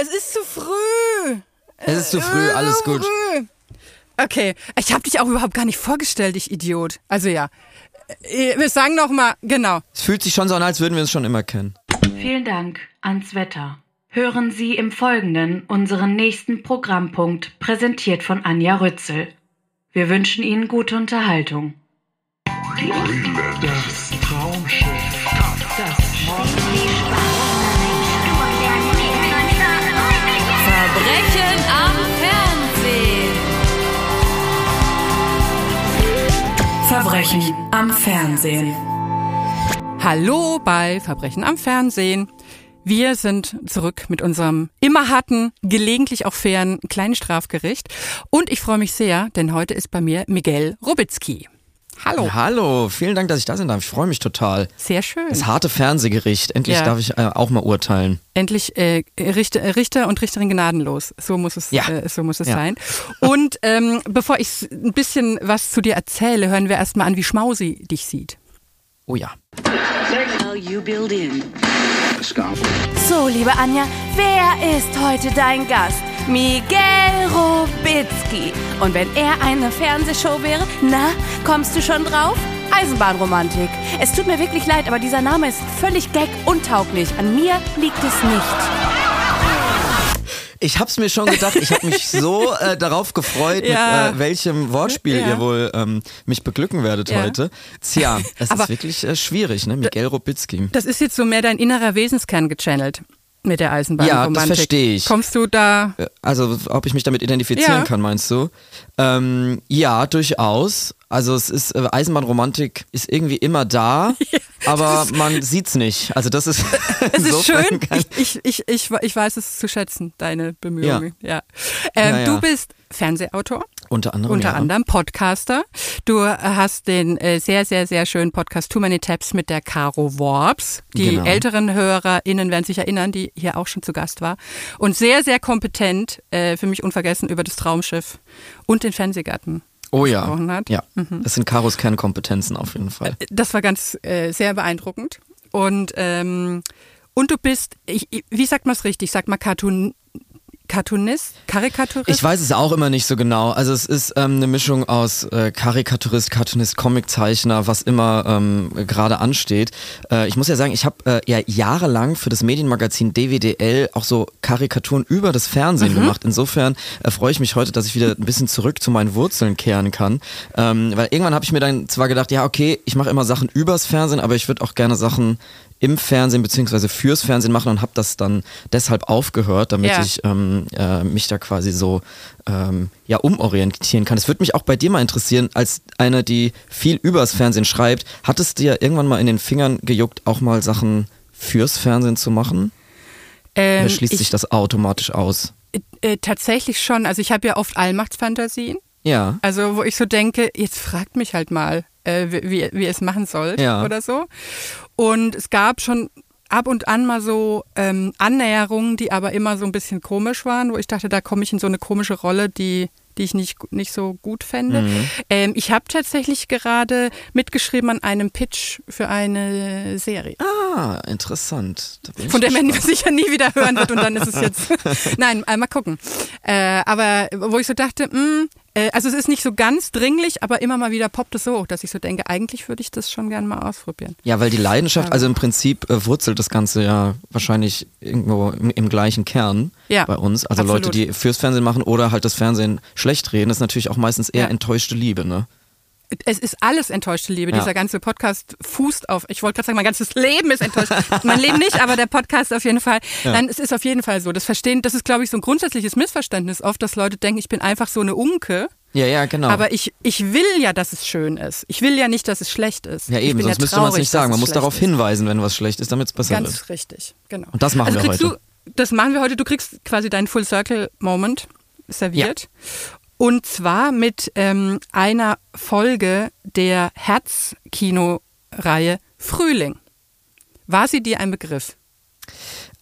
Es ist zu früh. Es ist zu früh, alles gut. Früh. Okay, ich habe dich auch überhaupt gar nicht vorgestellt, ich Idiot. Also ja, Äh, wir sagen noch mal, genau. Es fühlt sich schon so an, als würden wir uns schon immer kennen. Vielen Dank ans Wetter. Hören Sie im Folgenden unseren nächsten Programmpunkt, präsentiert von Anja Rützel. Wir wünschen Ihnen gute Unterhaltung. Das Traumschiff. Verbrechen am Fernsehen. Verbrechen am Fernsehen. Hallo bei Verbrechen am Fernsehen. Wir sind zurück mit unserem immer harten, gelegentlich auch fairen kleinen Strafgericht. Und ich freue mich sehr, denn heute ist bei mir Miguel Robitzky. Hallo. Hallo, vielen Dank, dass ich da sein darf. Ich freue mich total. Sehr schön. Das harte Fernsehgericht. Endlich Ja. darf ich äh, auch mal urteilen. Endlich äh, Richter, äh, Richter und Richterin gnadenlos. So muss es, Ja. äh, so muss es Ja. sein. Und ähm, bevor ich ein bisschen was zu dir erzähle, hören wir erstmal an, wie Schmausi dich sieht. Oh ja. So, liebe Anja, wer ist heute dein Gast? Miguel Robitzky. Und wenn er eine Fernsehshow wäre, na, kommst du schon drauf? Eisenbahnromantik. Es tut mir wirklich leid, aber dieser Name ist völlig gag-untauglich. An mir liegt es nicht. Ich hab's mir schon gedacht, ich habe mich so äh, darauf gefreut, Ja. mit äh, welchem Wortspiel Ja. ihr wohl ähm, mich beglücken werdet Ja. heute. Tja, es ist wirklich äh, schwierig, ne? Miguel Robitzky. Das ist jetzt so mehr dein innerer Wesenskern gechannelt mit der Ja, Eisenbahnromantik. das verstehe ich. Kommst du da? Äh, Also, ob ich mich damit identifizieren Ja. kann, meinst du? Ähm, ja, durchaus. Also es ist äh, Eisenbahnromantik ist irgendwie immer da, aber man sieht's nicht. Also das ist Es ist schön. Ich, ich, ich, ich, weiß es zu schätzen, deine Bemühungen. Ja. Ähm, Ja, ja. Du bist Fernsehautor. Unter anderem Unter ja. anderem Podcaster. Du äh, hast den äh, sehr, sehr, sehr schönen Podcast Too Many Tabs mit der Caro Worps. Die Genau. älteren HörerInnen werden sich erinnern, die hier auch schon zu Gast war. Und sehr, sehr kompetent, äh, für mich unvergessen, über das Traumschiff und den Fernsehgarten Oh ja, gesprochen hat. ja. Das sind Karos Kernkompetenzen auf jeden Fall. Das war ganz äh, sehr beeindruckend. Und, ähm, und du bist, ich, ich- wie sagt man es richtig? Sagt man Cartoon, Cartoonist? Karikaturist? Ich weiß es auch immer nicht so genau. Also es ist ähm, eine Mischung aus äh, Karikaturist, Cartoonist, Comiczeichner, was immer ähm, gerade ansteht. Äh, ich muss ja sagen, ich habe äh, ja jahrelang für das Medienmagazin DWDL auch so Karikaturen über das Fernsehen gemacht. Insofern äh, freue ich mich heute, dass ich wieder ein bisschen zurück zu meinen Wurzeln kehren kann. Ähm, weil irgendwann habe ich mir dann zwar gedacht, ja okay, ich mache immer Sachen übers Fernsehen, aber ich würde auch gerne Sachen im Fernsehen beziehungsweise fürs Fernsehen machen und habe das dann deshalb aufgehört, damit Ja. ich ähm, äh, mich da quasi so ähm, ja umorientieren kann. Es würde mich auch bei dir mal interessieren, als eine, die viel übers Fernsehen schreibt, hat es dir irgendwann mal in den Fingern gejuckt, auch mal Sachen fürs Fernsehen zu machen? ähm, Oder schließt ich, sich das automatisch aus? äh, tatsächlich schon. Also ich habe ja oft Allmachtsfantasien. Ja. Also wo ich so denke, jetzt fragt mich halt mal, äh, wie, wie, wie ihr es machen sollt Ja. oder so. Und es gab schon ab und an mal so ähm, Annäherungen, die aber immer so ein bisschen komisch waren, wo ich dachte, da komme ich in so eine komische Rolle, die die ich nicht, nicht so gut fände. Mhm. Ähm, ich habe tatsächlich gerade mitgeschrieben an einem Pitch für eine Serie. Ah, interessant. Von der man sicher nie wieder hören wird und dann ist es jetzt. Nein, äh, mal gucken. Äh, aber wo ich so dachte, mh, äh, also es ist nicht so ganz dringlich, aber immer mal wieder poppt es so hoch, dass ich so denke, eigentlich würde ich das schon gerne mal ausprobieren. Ja, weil die Leidenschaft, also im Prinzip äh, wurzelt das Ganze ja wahrscheinlich irgendwo im, im gleichen Kern Ja, bei uns. Also absolut. Leute, die fürs Fernsehen machen oder halt das Fernsehen schlecht reden, ist natürlich auch meistens eher Ja. enttäuschte Liebe, ne? Es ist alles enttäuschte Liebe. Ja. Dieser ganze Podcast fußt auf, ich wollte gerade sagen, mein ganzes Leben ist enttäuscht. mein Leben nicht, aber der Podcast auf jeden Fall. Nein, es ist auf jeden Fall so. Das Verstehen, das ist, glaube ich, so ein grundsätzliches Missverständnis oft, dass Leute denken, ich bin einfach so eine Unke. Ja, ja, genau. Aber ich, ich will ja, dass es schön ist. Ich will ja nicht, dass es schlecht ist. ja, eben, sonst ja müsste man es nicht sagen. Man muss darauf ist. hinweisen, wenn was schlecht ist, damit es besser wird. Ganz richtig, genau. Und das machen also wir heute. Du, das machen wir heute. Du kriegst quasi deinen Full Circle Moment serviert. Und zwar mit ähm, einer Folge der Herz-Kino-Reihe Frühling. War sie dir ein Begriff?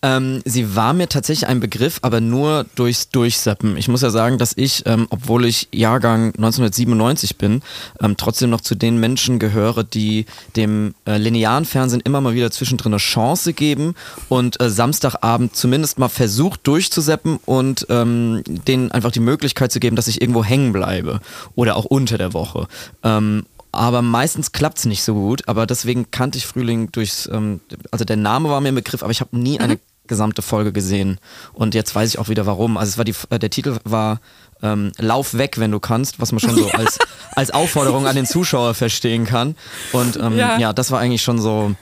Ähm, sie war mir tatsächlich ein Begriff, aber nur durchs Durchseppen. Ich muss ja sagen, dass ich, ähm, obwohl ich Jahrgang 1997 bin, ähm, trotzdem noch zu den Menschen gehöre, die dem äh, linearen Fernsehen immer mal wieder zwischendrin eine Chance geben und äh, Samstagabend zumindest mal versucht durchzuseppen und ähm, denen einfach die Möglichkeit zu geben, dass ich irgendwo hängen bleibe oder auch unter der Woche. Ähm, aber meistens klappt es nicht so gut. Aber deswegen kannte ich Frühling durchs, ähm, also der Name war mir im Begriff, aber ich habe nie mhm. Gesamte Folge gesehen. Und jetzt weiß ich auch wieder warum. Also es war die, äh, der Titel war ähm, Lauf weg, wenn du kannst, was man schon so als, als Aufforderung an den Zuschauer verstehen kann. Und ähm, ja. ja. das war eigentlich schon so,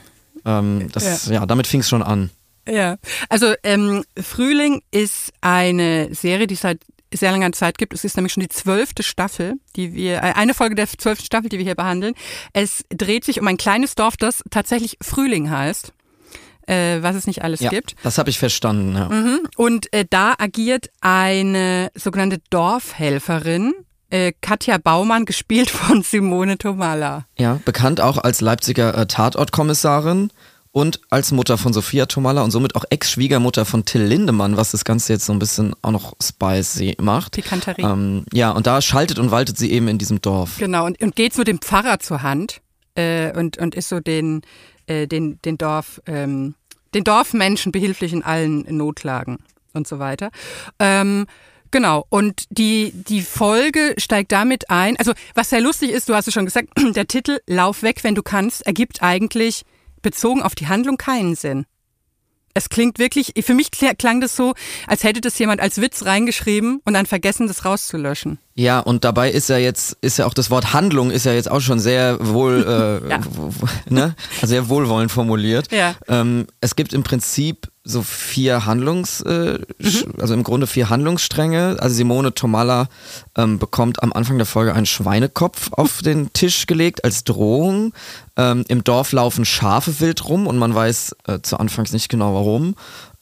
ähm, das, ja. ja damit fing es schon an. Ja, also ähm, Frühling ist eine Serie, die seit sehr langer Zeit gibt. Es ist nämlich schon die zwölfte Staffel, die wir, äh, eine Folge der zwölften Staffel, die wir hier behandeln. Es dreht sich um ein kleines Dorf, das tatsächlich Frühling heißt äh, was es nicht alles ja, gibt. Das habe ich verstanden. Ja. Mhm. Und äh, da agiert eine sogenannte Dorfhelferin, äh, Katja Baumann, gespielt von Simone Tomala. Ja, bekannt auch als Leipziger äh, Tatortkommissarin und als Mutter von Sophia Tomala und somit auch Ex-Schwiegermutter von Till Lindemann, was das Ganze jetzt so ein bisschen auch noch spicy macht. Pikanterie. Ähm, ja, und da schaltet und waltet sie eben in diesem Dorf. Genau, und, und geht so dem Pfarrer zur Hand äh, und, und ist so den, äh, den, den Dorf, ähm, den Dorfmenschen behilflich in allen Notlagen und so weiter. Ähm, Genau, und die, die Folge steigt damit ein. Also, was sehr lustig ist, du hast es schon gesagt, der Titel Lauf weg, wenn du kannst, ergibt eigentlich bezogen auf die Handlung keinen Sinn. Es klingt wirklich, für mich klang das so, als hätte das jemand als Witz reingeschrieben und dann vergessen, das rauszulöschen. Ja, und dabei ist ja jetzt, ist ja auch das Wort Handlung ist ja jetzt auch schon sehr wohl, äh, ja. ne? also sehr wohlwollend formuliert. Ja. Ähm, es gibt im Prinzip so vier Handlungs, äh, mhm. also im Grunde vier Handlungsstränge. Also Simone Tomalla ähm, bekommt am Anfang der Folge einen Schweinekopf auf den Tisch gelegt als Drohung. Ähm, Im Dorf laufen Schafe wild rum und man weiß äh, zu Anfangs nicht genau warum.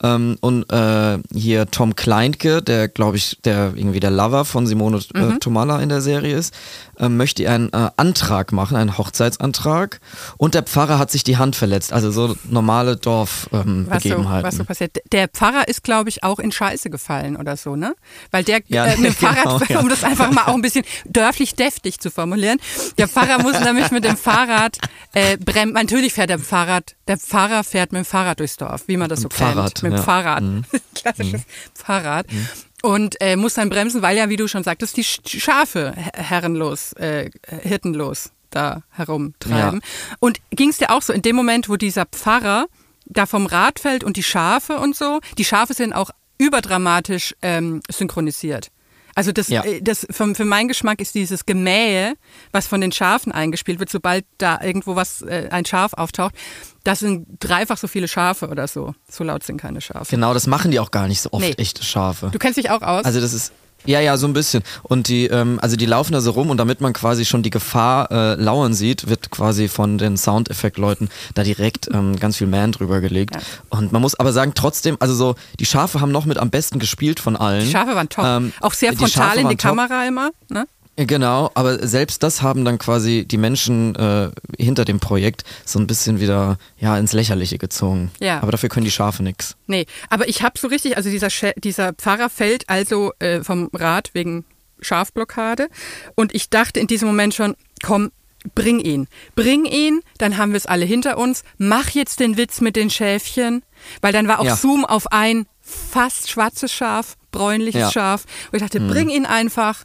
Ähm, und äh, hier Tom Kleintke, der glaube ich, der irgendwie der Lover von Simone äh, mhm. Tomala in der Serie ist, äh, möchte einen äh, Antrag machen, einen Hochzeitsantrag. Und der Pfarrer hat sich die Hand verletzt. Also so normale Dorfbegebenheiten. Ähm, was, so, was so passiert. Der Pfarrer ist, glaube ich, auch in Scheiße gefallen oder so, ne? Weil der ja, äh, mit dem genau, Fahrrad, ja. um das einfach mal auch ein bisschen dörflich deftig zu formulieren, der Pfarrer muss nämlich mit dem Fahrrad äh, bremsen. Natürlich fährt der Fahrrad, der Fahrer fährt mit dem Fahrrad durchs Dorf, wie man das so Fahrrad, kennt. Mit dem ja. Fahrrad. Mhm. Klassisches mhm. Fahrrad. Mhm und äh, muss dann bremsen, weil ja, wie du schon sagtest, die Schafe herrenlos, äh, hirtenlos da herumtreiben. Ja. Und ging es dir auch so, in dem Moment, wo dieser Pfarrer da vom Rad fällt und die Schafe und so, die Schafe sind auch überdramatisch ähm, synchronisiert. Also das, ja. Äh, das für, für meinen Geschmack ist dieses Gemähe, was von den Schafen eingespielt wird, sobald da irgendwo was äh, ein Schaf auftaucht, das sind dreifach so viele Schafe oder so. So laut sind keine Schafe. Genau, das machen die auch gar nicht so oft, nee. echte Schafe. Du kennst dich auch aus? Also das ist ja, ja, so ein bisschen. Und die, ähm, also die laufen da so rum und damit man quasi schon die Gefahr äh, lauern sieht, wird quasi von den Soundeffektleuten da direkt ähm, ganz viel Man drüber gelegt. Ja. Und man muss aber sagen, trotzdem, also so, die Schafe haben noch mit am besten gespielt von allen. Die Schafe waren top. Ähm, Auch sehr frontal in die top. Kamera immer, ne? Genau, aber selbst das haben dann quasi die Menschen äh, hinter dem Projekt so ein bisschen wieder ja ins Lächerliche gezogen. Ja. Aber dafür können die Schafe nichts. Nee, aber ich habe so richtig, also dieser, dieser Pfarrer fällt also äh, vom Rad wegen Schafblockade und ich dachte in diesem Moment schon, komm, bring ihn. Bring ihn, dann haben wir es alle hinter uns. Mach jetzt den Witz mit den Schäfchen, weil dann war auch ja. Zoom auf ein fast schwarzes Schaf, bräunliches ja. Schaf. Und ich dachte, mhm. bring ihn einfach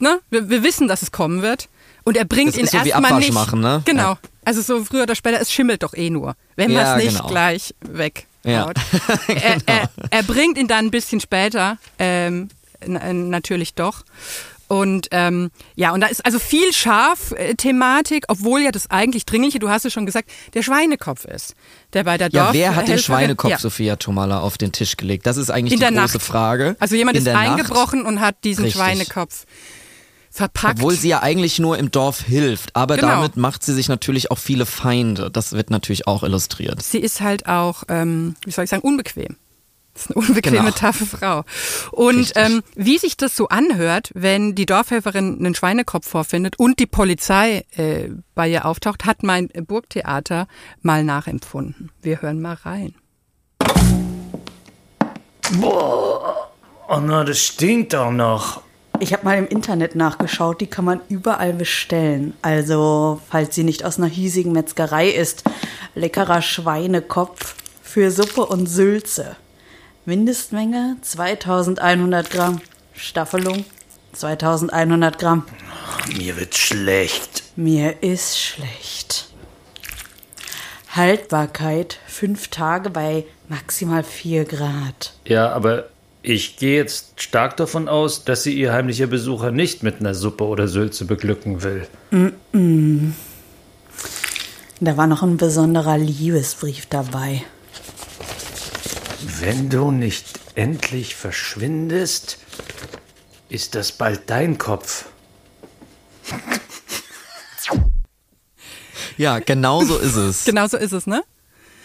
ne? Wir, wir, wissen, dass es kommen wird. Und er bringt das ihn so erstmal nicht. Machen, ne? Genau. Ja. Also so früher oder später, es schimmelt doch eh nur, wenn man es nicht genau. gleich weghaut. Ja. genau. er, er, er, bringt ihn dann ein bisschen später, ähm, natürlich doch. Und ähm, ja, und da ist also viel Schaf-Thematik, obwohl ja das eigentlich dringliche, du hast es schon gesagt, der Schweinekopf ist, der bei der Dorf. Ja, wer hat den Schweinekopf, ja. Sophia Tomala, auf den Tisch gelegt? Das ist eigentlich In die große Nacht. Frage. Also jemand In ist eingebrochen Nacht. und hat diesen Richtig. Schweinekopf verpackt. Obwohl sie ja eigentlich nur im Dorf hilft, aber genau. damit macht sie sich natürlich auch viele Feinde. Das wird natürlich auch illustriert. Sie ist halt auch, ähm, wie soll ich sagen, unbequem. Das ist eine unbequeme, genau. taffe Frau. Und ähm, wie sich das so anhört, wenn die Dorfhelferin einen Schweinekopf vorfindet und die Polizei äh, bei ihr auftaucht, hat mein Burgtheater mal nachempfunden. Wir hören mal rein. Boah. Oh na, das stinkt auch noch. Ich habe mal im Internet nachgeschaut, die kann man überall bestellen. Also, falls sie nicht aus einer hiesigen Metzgerei ist, leckerer Schweinekopf für Suppe und Sülze. Mindestmenge 2100 Gramm. Staffelung 2100 Gramm. Mir wird schlecht. Mir ist schlecht. Haltbarkeit fünf Tage bei maximal vier Grad. Ja, aber ich gehe jetzt stark davon aus, dass sie ihr heimlicher Besucher nicht mit einer Suppe oder Sülze beglücken will. Mm -mm. Da war noch ein besonderer Liebesbrief dabei. Wenn du nicht endlich verschwindest, ist das bald dein Kopf. Ja, genau so ist es. genau so ist es, ne?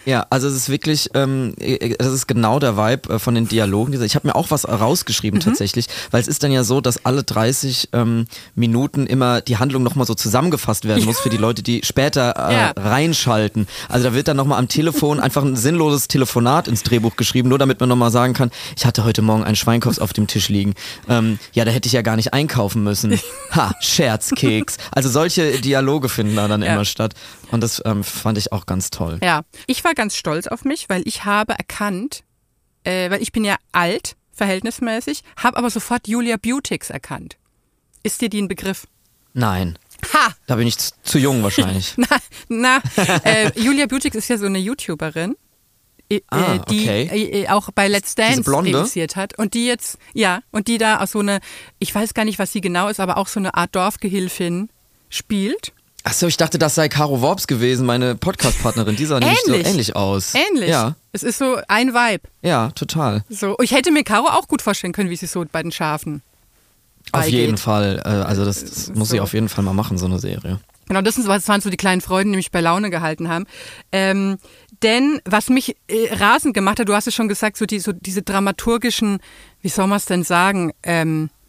Ja, also es ist wirklich, ähm, das ist genau der Vibe äh, von den Dialogen. Ich habe mir auch was rausgeschrieben mhm. tatsächlich, weil es ist dann ja so, dass alle 30 ähm, Minuten immer die Handlung nochmal so zusammengefasst werden muss für die Leute, die später äh, ja. reinschalten. Also da wird dann nochmal am Telefon einfach ein sinnloses Telefonat ins Drehbuch geschrieben, nur damit man nochmal sagen kann, ich hatte heute Morgen einen Schweinkopf auf dem Tisch liegen. Ähm, ja, da hätte ich ja gar nicht einkaufen müssen. Ha, Scherzkeks. Also solche Dialoge finden da dann ja. immer statt. Und das ähm, fand ich auch ganz toll. Ja, ich war ganz stolz auf mich, weil ich habe erkannt, äh, weil ich bin ja alt, verhältnismäßig, habe aber sofort Julia Beautix erkannt. Ist dir die ein Begriff? Nein. Ha! Da bin ich zu jung wahrscheinlich. na, na äh, Julia Beautix ist ja so eine YouTuberin. Äh, ah, die okay. äh, auch bei Let's Dance reüssiert hat und die jetzt ja und die da auch so eine ich weiß gar nicht was sie genau ist aber auch so eine Art Dorfgehilfin spielt Achso, ich dachte, das sei Caro Worps gewesen, meine Podcast-Partnerin. Die sah nämlich so ähnlich aus. Ähnlich. Ja. Es ist so ein Vibe. Ja, total. So, ich hätte mir Caro auch gut vorstellen können, wie sie so bei den Schafen. Auf jeden Fall. Äh, also das, das muss so. ich auf jeden Fall mal machen, so eine Serie. Genau, das, waren so die kleinen Freuden, die mich bei Laune gehalten haben. Ähm, denn was mich äh, rasend gemacht hat, du hast es schon gesagt, so, die, so diese dramaturgischen, wie soll man es denn sagen, ähm, äh, äh,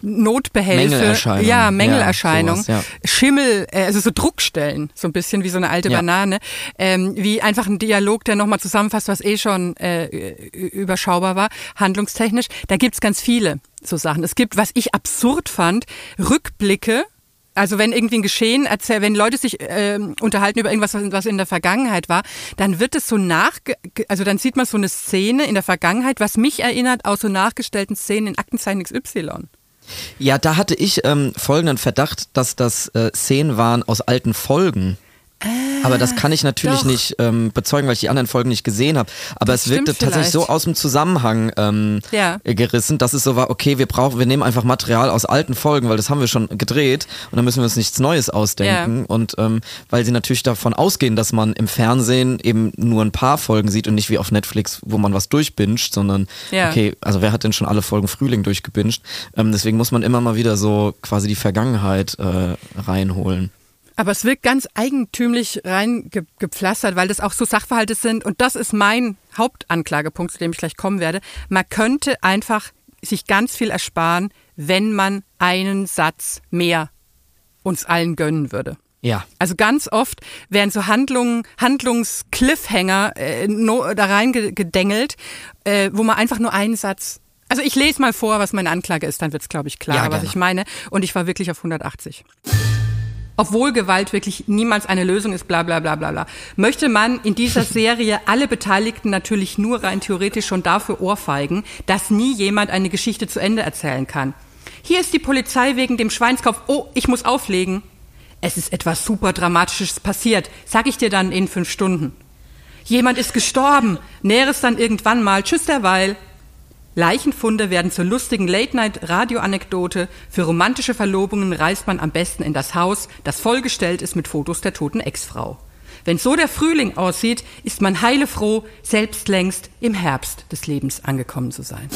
Notbehelfe, Mängelerscheinung. ja, Mängelerscheinung, ja, sowas, ja. Schimmel, äh, also so Druckstellen, so ein bisschen wie so eine alte ja. Banane, ähm, wie einfach ein Dialog, der nochmal zusammenfasst, was eh schon äh, überschaubar war, handlungstechnisch. Da gibt's ganz viele so Sachen. Es gibt, was ich absurd fand, Rückblicke also wenn irgendwie ein Geschehen erzählt, wenn Leute sich äh, unterhalten über irgendwas, was in der Vergangenheit war, dann wird es so nach, also dann sieht man so eine Szene in der Vergangenheit, was mich erinnert aus so nachgestellten Szenen in Aktenzeichen XY. Ja, da hatte ich ähm, folgenden Verdacht, dass das äh, Szenen waren aus alten Folgen. Aber das kann ich natürlich doch. nicht ähm, bezeugen, weil ich die anderen Folgen nicht gesehen habe. Aber Das es wirkte tatsächlich so aus dem Zusammenhang ähm, Ja. gerissen, dass es so war, okay, wir brauchen, wir nehmen einfach Material aus alten Folgen, weil das haben wir schon gedreht und dann müssen wir uns nichts Neues ausdenken. Und ähm, weil sie natürlich davon ausgehen, dass man im Fernsehen eben nur ein paar Folgen sieht und nicht wie auf Netflix, wo man was durchbinscht, sondern Ja. okay, also wer hat denn schon alle Folgen Frühling durchgebinged? Ähm, deswegen muss man immer mal wieder so quasi die Vergangenheit äh, reinholen. Aber es wirkt ganz eigentümlich reingepflastert, weil das auch so Sachverhalte sind. Und das ist mein Hauptanklagepunkt, zu dem ich gleich kommen werde. Man könnte einfach sich ganz viel ersparen, wenn man einen Satz mehr uns allen gönnen würde. Ja. Also ganz oft werden so Handlungen, Handlungscliffhanger äh, no, da reingedengelt, äh, wo man einfach nur einen Satz. Also ich lese mal vor, was meine Anklage ist, dann wird es, glaube ich, klar, Ja, was ich meine. Und ich war wirklich auf 180. Obwohl Gewalt wirklich niemals eine Lösung ist, bla bla bla bla bla. Möchte man in dieser Serie alle Beteiligten natürlich nur rein theoretisch schon dafür ohrfeigen, dass nie jemand eine Geschichte zu Ende erzählen kann. Hier ist die Polizei wegen dem Schweinskopf. Oh, ich muss auflegen. Es ist etwas super Dramatisches passiert. Sag ich dir dann in fünf Stunden. Jemand ist gestorben. Näheres dann irgendwann mal. Tschüss derweil. Leichenfunde werden zur lustigen Late-Night-Radio-Anekdote. Für romantische Verlobungen reist man am besten in das Haus, das vollgestellt ist mit Fotos der toten Ex-Frau. Wenn so der Frühling aussieht, ist man heilefroh, selbst längst im Herbst des Lebens angekommen zu sein.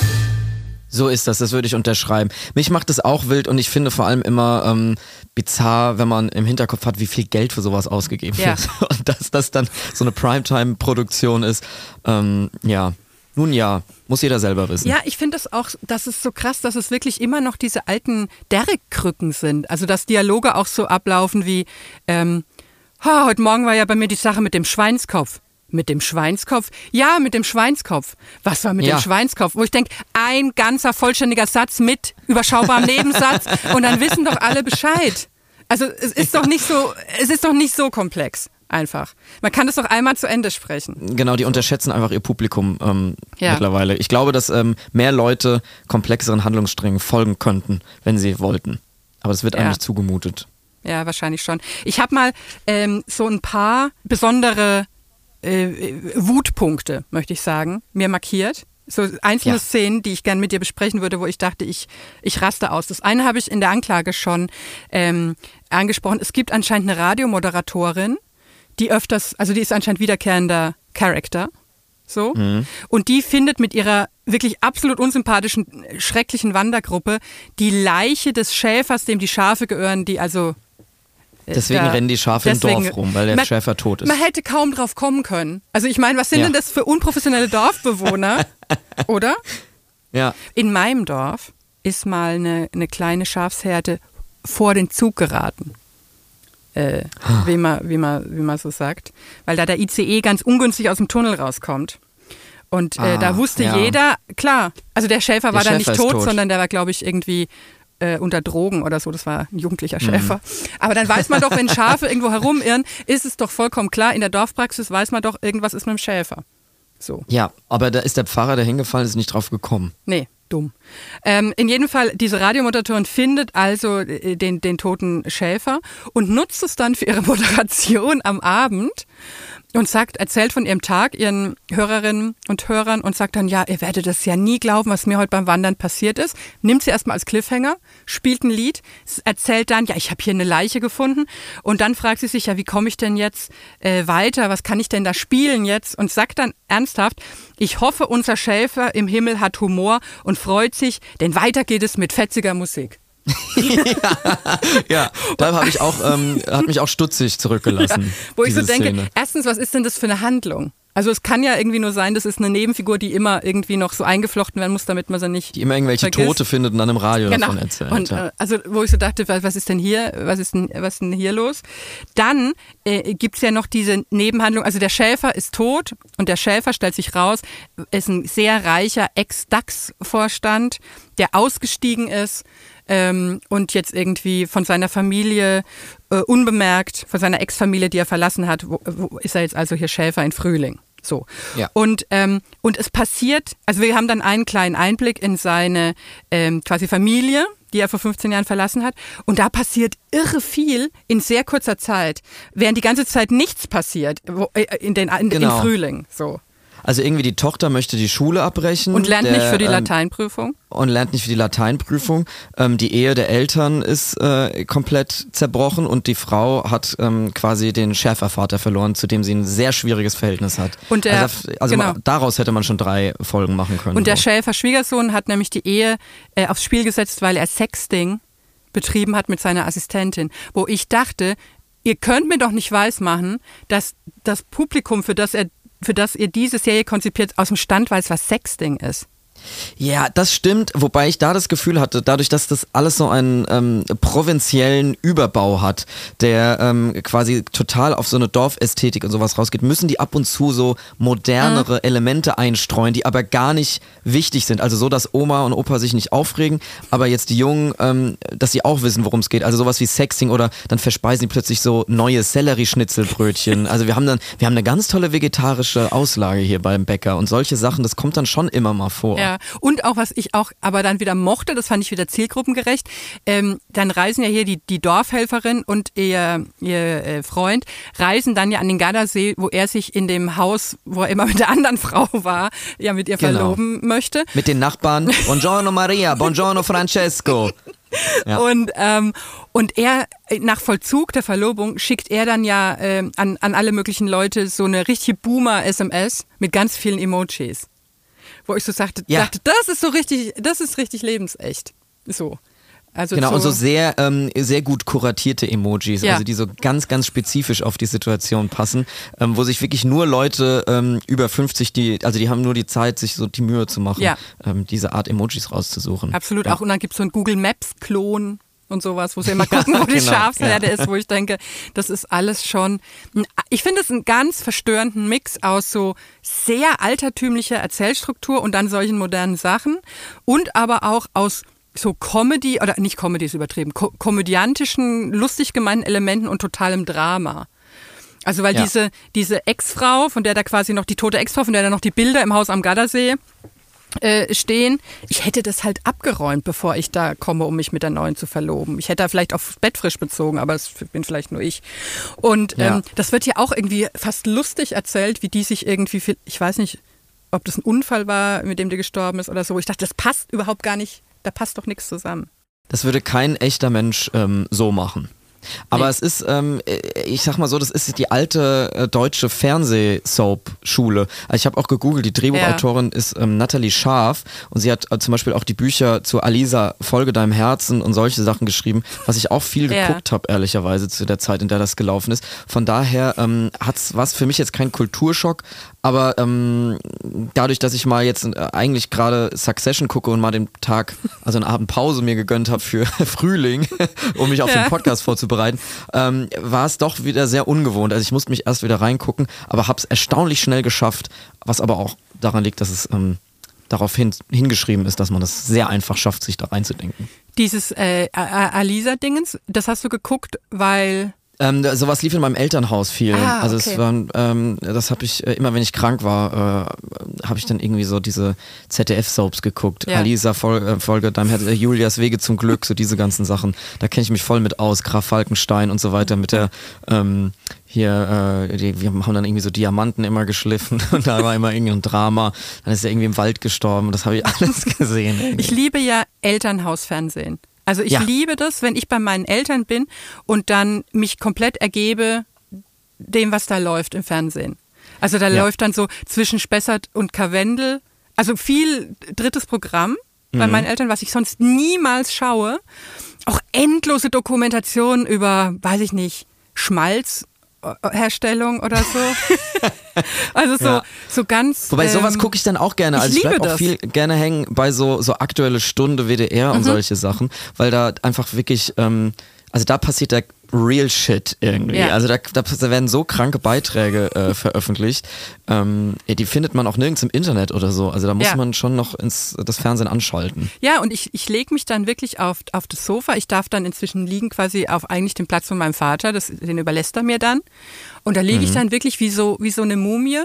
So ist das, das würde ich unterschreiben. Mich macht es auch wild und ich finde vor allem immer ähm, bizarr, wenn man im Hinterkopf hat, wie viel Geld für sowas ausgegeben Ja. wird. Und dass das dann so eine Primetime-Produktion ist. Ähm, ja, nun ja, muss jeder selber wissen. Ja, ich finde das auch, das ist so krass, dass es wirklich immer noch diese alten Derrick-Krücken sind. Also dass Dialoge auch so ablaufen wie, ähm, "Ha, heute Morgen war ja bei mir die Sache mit dem Schweinskopf. Mit dem Schweinskopf? Ja, mit dem Schweinskopf. Was war mit Ja. dem Schweinskopf? Wo ich denke, ein ganzer vollständiger Satz mit überschaubarem Nebensatz und dann wissen doch alle Bescheid. Also es ist doch nicht so, es ist doch nicht so komplex. Einfach. Man kann das doch einmal zu Ende sprechen. Genau, die unterschätzen einfach ihr Publikum ähm, Ja. mittlerweile. Ich glaube, dass ähm, mehr Leute komplexeren Handlungssträngen folgen könnten, wenn sie wollten. Aber das wird Ja. einem nicht zugemutet. Ja, wahrscheinlich schon. Ich habe mal ähm, so ein paar besondere äh, Wutpunkte, möchte ich sagen, mir markiert. So einzelne Ja. Szenen, die ich gern mit dir besprechen würde, wo ich dachte, ich, ich raste aus. Das eine habe ich in der Anklage schon ähm, angesprochen. Es gibt anscheinend eine Radiomoderatorin, die öfters, also die ist anscheinend wiederkehrender Charakter. So. Und die findet mit ihrer wirklich absolut unsympathischen, schrecklichen Wandergruppe die Leiche des Schäfers, dem die Schafe gehören, die also äh, Deswegen da- rennen die Schafe deswegen- im Dorf rum, weil der man, Schäfer tot ist. Man hätte kaum drauf kommen können. Also ich meine, was sind Ja. denn das für unprofessionelle Dorfbewohner? Oder? Ja, In meinem Dorf ist mal eine, eine kleine Schafsherde vor den Zug geraten. Äh, wie, man, wie, man, wie man so sagt. Weil da der ICE ganz ungünstig aus dem Tunnel rauskommt. Und äh, Ah, da wusste ja. jeder, klar, also der Schäfer Der war da nicht tot, tot. sondern der war, glaube ich, irgendwie äh, unter Drogen oder so. Das war ein jugendlicher Mhm. Schäfer. Aber dann weiß man doch, wenn Schafe irgendwo herumirren, ist es doch vollkommen klar, in der Dorfpraxis weiß man doch, irgendwas ist mit dem Schäfer. So. ja, aber da ist der Pfarrer, der hingefallen ist, nicht drauf gekommen. Nee, dumm. Ähm, in jedem Fall, diese Radiomoderatorin findet also äh, den, den toten Schäfer und nutzt es dann für ihre Moderation am Abend und sagt, erzählt von ihrem Tag ihren Hörerinnen und Hörern und sagt dann, ja, ihr werdet das ja nie glauben, was mir heute beim Wandern passiert ist. Nimmt sie erstmal als Cliffhanger, spielt ein Lied, erzählt dann, ja, ich habe hier eine Leiche gefunden und dann fragt sie sich, ja, wie komme ich denn jetzt äh, weiter, was kann ich denn da spielen jetzt und sagt dann ernsthaft, ich hoffe, unser Schäfer im Himmel hat Humor und freut sich, denn weiter geht es mit fetziger Musik. Ja, da habe ich auch, ähm, hat mich auch stutzig zurückgelassen. Wo ich so denke, Szene. erstens, was ist denn das für eine Handlung? Also es kann ja irgendwie nur sein, das ist eine Nebenfigur, die immer irgendwie noch so eingeflochten werden muss, damit man sie nicht Die immer irgendwelche vergisst. Tote findet und dann im Radio Genau. davon erzählt. Und ja. äh, also wo ich so dachte, was, ist denn hier, was ist denn, was ist denn hier los? Dann äh, gibt's ja noch diese Nebenhandlung, also der Schäfer ist tot und der Schäfer stellt sich raus, ist ein sehr reicher Ex-DAX-Vorstand, der ausgestiegen ist ähm, und jetzt irgendwie von seiner Familie äh, unbemerkt, von seiner Ex-Familie, die er verlassen hat, wo, wo ist er jetzt also hier Schäfer in Frühling. So. Ja. Und, ähm, und es passiert, also wir haben dann einen kleinen Einblick in seine ähm, quasi Familie, die er vor 15 Jahren verlassen hat. Und da passiert irre viel in sehr kurzer Zeit, während die ganze Zeit nichts passiert wo, äh, in den in, Genau. im Frühling. So. Also irgendwie die Tochter möchte die Schule abbrechen. Und lernt der, nicht für die ähm, Lateinprüfung. und lernt nicht für die Lateinprüfung. Ähm, die Ehe der Eltern ist äh, komplett zerbrochen und die Frau hat ähm, quasi den Schäfervater verloren, zu dem sie ein sehr schwieriges Verhältnis hat. Und der- also also genau. daraus hätte man schon drei Folgen machen können. Und der so. Schäfer Schwiegersohn hat nämlich die Ehe äh, aufs Spiel gesetzt, weil er Sexting betrieben hat mit seiner Assistentin. Wo ich dachte, ihr könnt mir doch nicht weismachen, dass das Publikum, für das er für das ihr diese Serie konzipiert, aus dem Stand weiß, was Sexting ist. Ja, das stimmt, wobei ich da das Gefühl hatte, dadurch, dass das alles so einen ähm, provinziellen Überbau hat, der ähm, quasi total auf so eine Dorfästhetik und sowas rausgeht, müssen die ab und zu so modernere Elemente einstreuen, die aber gar nicht wichtig sind. Also so, dass Oma und Opa sich nicht aufregen, aber jetzt die Jungen, ähm, dass sie auch wissen, worum es geht. Also sowas wie Sexting oder dann verspeisen die plötzlich so neue Sellerieschnitzelbrötchen. Also wir haben dann, wir haben eine ganz tolle vegetarische Auslage hier beim Bäcker und solche Sachen, das kommt dann schon immer mal vor. Ja, und auch was ich auch aber dann wieder mochte, das fand ich wieder zielgruppengerecht, ähm, dann reisen ja hier die, die Dorfhelferin und ihr, ihr äh, Freund, reisen dann ja an den Gardasee, wo er sich in dem Haus, wo er immer mit der anderen Frau war, ja mit ihr Genau. verloben möchte. Mit den Nachbarn. Buongiorno Maria, buongiorno Francesco. Ja. Und, ähm, und er, äh, nach Vollzug der Verlobung, schickt er dann ja ähm, an, an alle möglichen Leute so eine richtige Boomer-SMS mit ganz vielen Emojis. Wo ich so sagte, Ja. dachte, das ist so richtig, das ist richtig lebensecht. So. Also Genau, so, und so sehr, ähm, sehr gut kuratierte Emojis, Ja. also die so ganz, ganz spezifisch auf die Situation passen, ähm, wo sich wirklich nur Leute ähm, über 50, die, also die haben nur die Zeit, sich so die Mühe zu machen, Ja. ähm, diese Art Emojis rauszusuchen. Absolut Ja. auch. Und dann gibt es so einen Google Maps-Klon und sowas, wo sie immer gucken, wo die genau, Schafsherde ist, wo ich denke, das ist alles schon. Ich finde es einen ganz verstörenden Mix aus so sehr altertümlicher Erzählstruktur und dann solchen modernen Sachen und aber auch aus so Comedy, oder nicht Comedy ist übertrieben, ko komödiantischen, lustig gemeinten Elementen und totalem Drama. Also weil ja. diese, diese Ex-Frau, von der da quasi noch die tote Ex-Frau, von der da noch die Bilder im Haus am Gardasee äh, stehen, ich hätte das halt abgeräumt, bevor ich da komme, um mich mit der neuen zu verloben. Ich hätte da vielleicht auf Bettfrisch bezogen, aber das bin vielleicht nur ich. Und ja. ähm, das wird ja auch irgendwie fast lustig erzählt, wie die sich irgendwie, ich weiß nicht, ob das ein Unfall war, mit dem die gestorben ist oder so. Ich dachte, das passt überhaupt gar nicht da passt doch nichts zusammen. Das würde kein echter Mensch ähm, so machen. Aber nee. es ist, ähm, ich sag mal so, das ist die alte äh, deutsche Fernsehsoap-Schule. Also ich habe auch gegoogelt, die Drehbuchautorin ja. ist ähm, Natalie Scharf und sie hat äh, zum Beispiel auch die Bücher zu Alisa, Folge deinem Herzen und solche Sachen geschrieben, was ich auch viel ja. geguckt habe, ehrlicherweise, zu der Zeit, in der das gelaufen ist. Von daher ähm, hat's was für mich jetzt kein Kulturschock, aber ähm, dadurch, dass ich mal jetzt äh, eigentlich gerade Succession gucke und mal den Tag, also eine Abendpause mir gegönnt habe für Frühling, um mich auf ja. den Podcast vorzubereiten, ähm, war es doch wieder sehr ungewohnt. Also ich musste mich erst wieder reingucken, aber habe es erstaunlich schnell geschafft, was aber auch daran liegt, dass es ähm, darauf hin, hingeschrieben ist, dass man das sehr einfach schafft, sich da reinzudenken. Dieses äh, Alisa-Dingens, das hast du geguckt, weil ähm, sowas lief in meinem Elternhaus viel. Ah, also okay. es war, ähm, das habe ich äh, immer, wenn ich krank war, äh, habe ich dann irgendwie so diese ZDF-Soaps geguckt. Ja. Alisa äh, Folge, dann hat äh, Julias Wege zum Glück, so diese ganzen Sachen. Da kenne ich mich voll mit aus. Graf Falkenstein und so weiter mit der ähm, hier, äh, die, wir haben dann irgendwie so Diamanten immer geschliffen und da war immer irgendein Drama. Dann ist er irgendwie im Wald gestorben. Das habe ich alles gesehen. Irgendwie. Ich liebe ja Elternhausfernsehen. Also ich ja. liebe das, wenn ich bei meinen Eltern bin und dann mich komplett ergebe dem, was da läuft im Fernsehen. Also da ja. läuft dann so zwischen Spessart und Karwendel, also viel drittes Programm bei mhm. meinen Eltern, was ich sonst niemals schaue. Auch endlose Dokumentationen über, weiß ich nicht, Schmalz Herstellung oder so. also so, ja. so ganz. Wobei sowas ähm, gucke ich dann auch gerne. Also ich, ich bleib auch viel gerne hängen bei so, so aktuelle Stunde WDR und mhm. solche Sachen, weil da einfach wirklich, ähm, also da passiert der Real Shit irgendwie. Ja. Also da, da, werden so kranke Beiträge äh, veröffentlicht. Ähm, die findet man auch nirgends im Internet oder so. Also da muss ja. man schon noch ins, das Fernsehen anschalten. Ja, und ich, ich lege mich dann wirklich auf, auf das Sofa. Ich darf dann inzwischen liegen quasi auf eigentlich dem Platz von meinem Vater. Das, den überlässt er mir dann. Und da liege mhm. ich dann wirklich wie so, wie so eine Mumie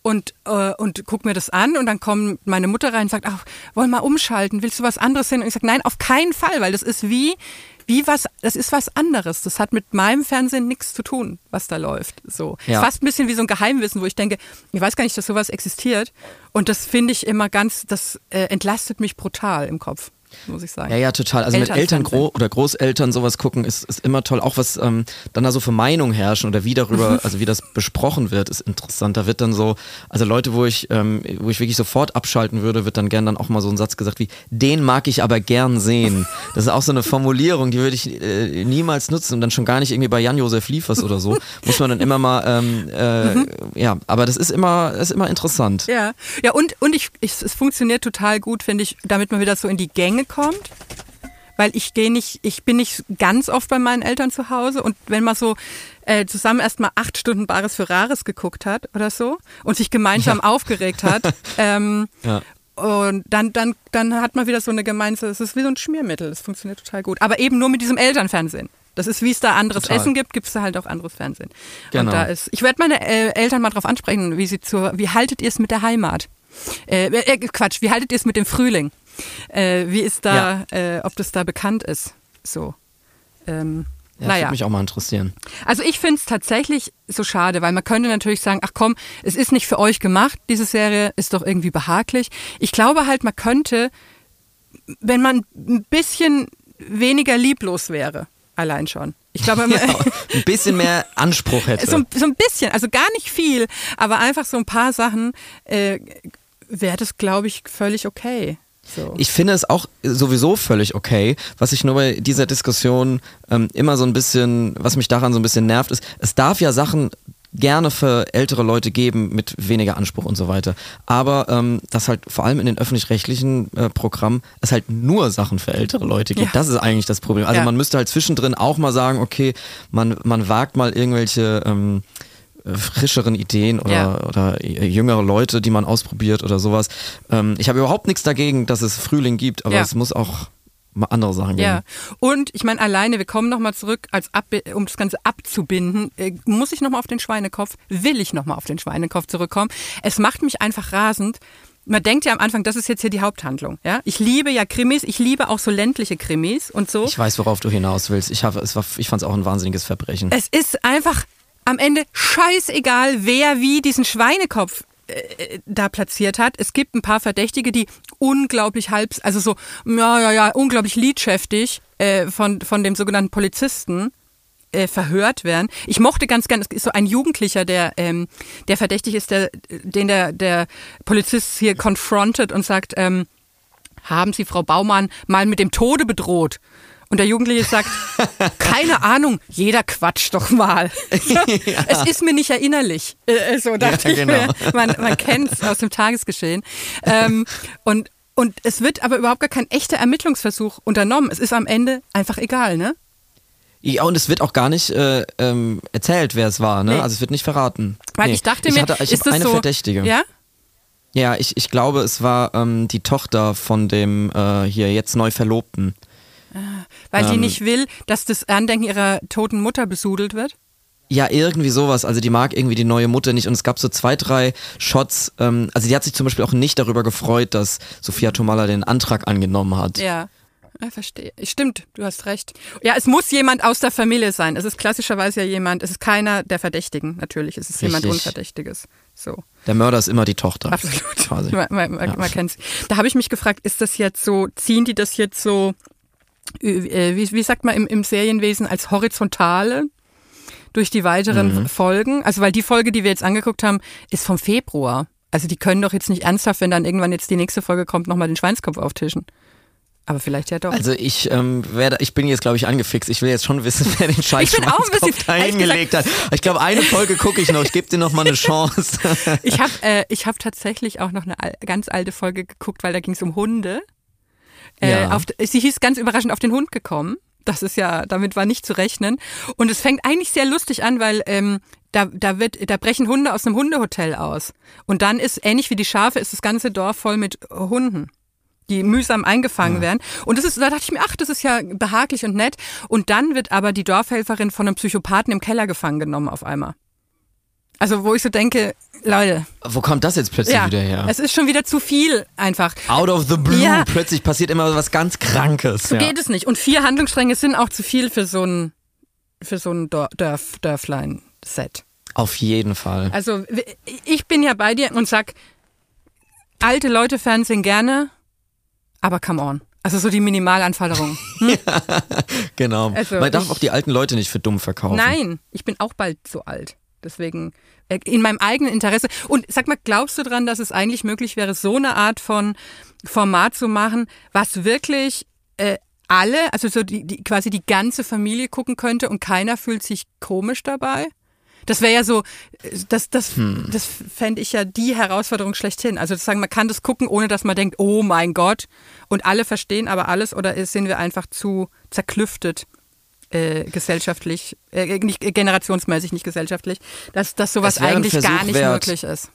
und, äh, und guck mir das an und dann kommt meine Mutter rein und sagt, ach, wollen wir umschalten, willst du was anderes sehen? Und ich sage, nein, auf keinen Fall, weil das ist wie, wie was, das ist was anderes. Das hat mit meinem Fernsehen nichts zu tun, was da läuft. So. Ja. Fast ein bisschen wie so ein Geheimwissen, wo ich denke, ich weiß gar nicht, dass sowas existiert. Und das finde ich immer ganz, das äh, entlastet mich brutal im Kopf muss ich sagen. Ja, ja, total. Also mit Eltern Gro oder Großeltern sowas gucken ist, ist immer toll. Auch was ähm, dann da so für Meinungen herrschen oder wie darüber, also wie das besprochen wird, ist interessant. Da wird dann so, also Leute, wo ich, ähm, wo ich wirklich sofort abschalten würde, wird dann gern dann auch mal so ein Satz gesagt wie, den mag ich aber gern sehen. Das ist auch so eine Formulierung, die würde ich äh, niemals nutzen und dann schon gar nicht irgendwie bei Jan-Josef Liefers oder so. Muss man dann immer mal, ähm, äh, mhm. ja, aber das ist immer, ist immer interessant. Ja, ja und, und ich, ich, es funktioniert total gut, finde ich, damit man wieder so in die Gänge Kommt, weil ich gehe nicht, ich bin nicht ganz oft bei meinen Eltern zu Hause und wenn man so äh, zusammen erstmal acht Stunden Bares für Rares geguckt hat oder so und sich gemeinsam ja. aufgeregt hat, ähm, ja. Und dann, dann, dann hat man wieder so eine gemeinsame, es ist wie so ein Schmiermittel, das funktioniert total gut. Aber eben nur mit diesem Elternfernsehen. Das ist, wie es da anderes Total. Essen gibt, gibt es da halt auch anderes Fernsehen. Genau. Und da ist, ich werde meine äh, Eltern mal drauf ansprechen, wie sie zur, wie haltet ihr es mit der Heimat? Äh, äh, Quatsch, wie haltet ihr es mit dem Frühling? Äh, wie ist da, ja. äh, ob das da bekannt ist? So. Ähm, ja, naja. würde mich auch mal interessieren. Also ich finde es tatsächlich so schade, weil man könnte natürlich sagen, ach komm, es ist nicht für euch gemacht, diese Serie ist doch irgendwie behaglich. Ich glaube halt, man könnte, wenn man ein bisschen weniger lieblos wäre, allein schon. Ich glaube, ja, ein bisschen mehr Anspruch hätte. So, so, ein bisschen, also gar nicht viel, aber einfach so ein paar Sachen äh, wäre das, glaube ich, völlig okay. So. Ich finde es auch sowieso völlig okay. Was ich nur bei dieser Diskussion ähm, immer so ein bisschen, was mich daran so ein bisschen nervt, ist, es darf ja Sachen gerne für ältere Leute geben mit weniger Anspruch und so weiter. Aber ähm, dass halt vor allem in den öffentlich-rechtlichen äh, Programmen es halt nur Sachen für ältere Leute gibt. Ja. Das ist eigentlich das Problem. Also Ja. man müsste halt zwischendrin auch mal sagen, okay, man, man wagt mal irgendwelche ähm, äh, frischeren Ideen oder, Ja. oder äh, jüngere Leute, die man ausprobiert oder sowas. Ähm, ich habe überhaupt nichts dagegen, dass es Frühling gibt, aber Ja. es muss auch mal andere Sachen geben. Ja, und ich meine alleine, wir kommen nochmal zurück, als ab, um das Ganze abzubinden, äh, muss ich nochmal auf den Schweinekopf, will ich nochmal auf den Schweinekopf zurückkommen. Es macht mich einfach rasend. Man denkt ja am Anfang, das ist jetzt hier die Haupthandlung. Ja? Ich liebe ja Krimis, ich liebe auch so ländliche Krimis und so. Ich weiß, worauf du hinaus willst. Ich, habe, es war, ich fand es auch ein wahnsinniges Verbrechen. Es ist einfach am Ende scheißegal, wer wie diesen Schweinekopf äh, da platziert hat. Es gibt ein paar Verdächtige, die unglaublich halb, also so, ja, ja, ja, unglaublich liedschäftig äh, von, von dem sogenannten Polizisten äh, verhört werden. Ich mochte ganz gern, es ist so ein Jugendlicher, der, ähm, der verdächtig ist, der, den der, der Polizist hier confrontet und sagt, ähm, haben Sie Frau Baumann mal mit dem Tode bedroht? Und der Jugendliche sagt, keine Ahnung, jeder quatscht doch mal. Es ist mir nicht erinnerlich. Äh, So dachte Ja, ich genau. mir. Man, man kennt es aus dem Tagesgeschehen. Ähm, und, und es wird aber überhaupt gar kein echter Ermittlungsversuch unternommen. Es ist am Ende einfach egal, ne? Ja, und es wird auch gar nicht äh, ähm, erzählt, wer es war. Ne? Nee. Also es wird nicht verraten. Weil Nee. ich dachte mir, hatte, ich ist das eine so, Verdächtige. Ja? Ja, ich, ich glaube, es war ähm, die Tochter von dem äh, hier jetzt neu Verlobten. Weil die Ähm. nicht will, dass das Andenken ihrer toten Mutter besudelt wird. Ja, irgendwie sowas. Also die mag irgendwie die neue Mutter nicht. Und es gab so zwei, drei Shots. Ähm, also die hat sich zum Beispiel auch nicht darüber gefreut, dass Sophia Tomala den Antrag angenommen hat. Ja. Ja, verstehe. Stimmt, du hast recht. Ja, es muss jemand aus der Familie sein. Es ist klassischerweise ja jemand, es ist keiner der Verdächtigen, natürlich. Es ist jemand Richtig. Unverdächtiges. So. Der Mörder ist immer die Tochter. Absolut. Quasi. Man, man, man, man kennt's. Da habe ich mich gefragt, ist das jetzt so, ziehen die das jetzt so, äh, wie, wie sagt man im, im Serienwesen, als horizontale durch die weiteren Mhm. Folgen? Also, weil die Folge, die wir jetzt angeguckt haben, ist vom Februar. Also, die können doch jetzt nicht ernsthaft, wenn dann irgendwann jetzt die nächste Folge kommt, nochmal den Schweinskopf auftischen. Aber vielleicht ja doch. Also ich ähm, werde, ich bin jetzt glaube ich angefixt. Ich will jetzt schon wissen, wer den Scheiß Schwanzkopf da hingelegt hat. Ich glaube, eine Folge gucke ich noch. Ich gebe dir noch mal eine Chance. Ich habe äh, ich hab tatsächlich auch noch eine ganz alte Folge geguckt, weil da ging es um Hunde. Äh, Ja. auf, sie hieß ganz überraschend auf den Hund gekommen. Das ist ja, damit war nicht zu rechnen. Und es fängt eigentlich sehr lustig an, weil ähm, da, da wird, da brechen Hunde aus einem Hundehotel aus. Und dann ist, ähnlich wie die Schafe, ist das ganze Dorf voll mit Hunden die mühsam eingefangen werden. Und das ist, da dachte ich mir, ach, das ist ja behaglich und nett. Und dann wird aber die Dorfhelferin von einem Psychopathen im Keller gefangen genommen auf einmal. Also wo ich so denke, Leute, Wo kommt das jetzt plötzlich ja, wieder her? es ist schon wieder zu viel einfach. Out of the blue. Ja. Plötzlich passiert immer was ganz Krankes. So ja. geht es nicht. Und vier Handlungsstränge sind auch zu viel für so ein, für so ein Dörf, Dörflein-Set. Auf jeden Fall. Also ich bin ja bei dir und sag, alte Leute Fernsehen gerne, aber come on. Also so die Minimalanforderungen. Genau. Also Man darf auch die alten Leute nicht für dumm verkaufen. Nein, ich bin auch bald so alt. Deswegen äh, in meinem eigenen Interesse. Und sag mal, glaubst du dran, dass es eigentlich möglich wäre, so eine Art von Format zu machen, was wirklich äh, alle, also so die, die quasi die ganze Familie gucken könnte und keiner fühlt sich komisch dabei? Das wäre ja so, das, das, das fände ich ja die Herausforderung schlechthin. Also zu sagen, man kann das gucken, ohne dass man denkt, oh mein Gott, und alle verstehen aber alles oder sind wir einfach zu zerklüftet äh, gesellschaftlich, äh, nicht, äh, generationsmäßig, nicht gesellschaftlich, dass, dass sowas eigentlich gar nicht wert. möglich ist.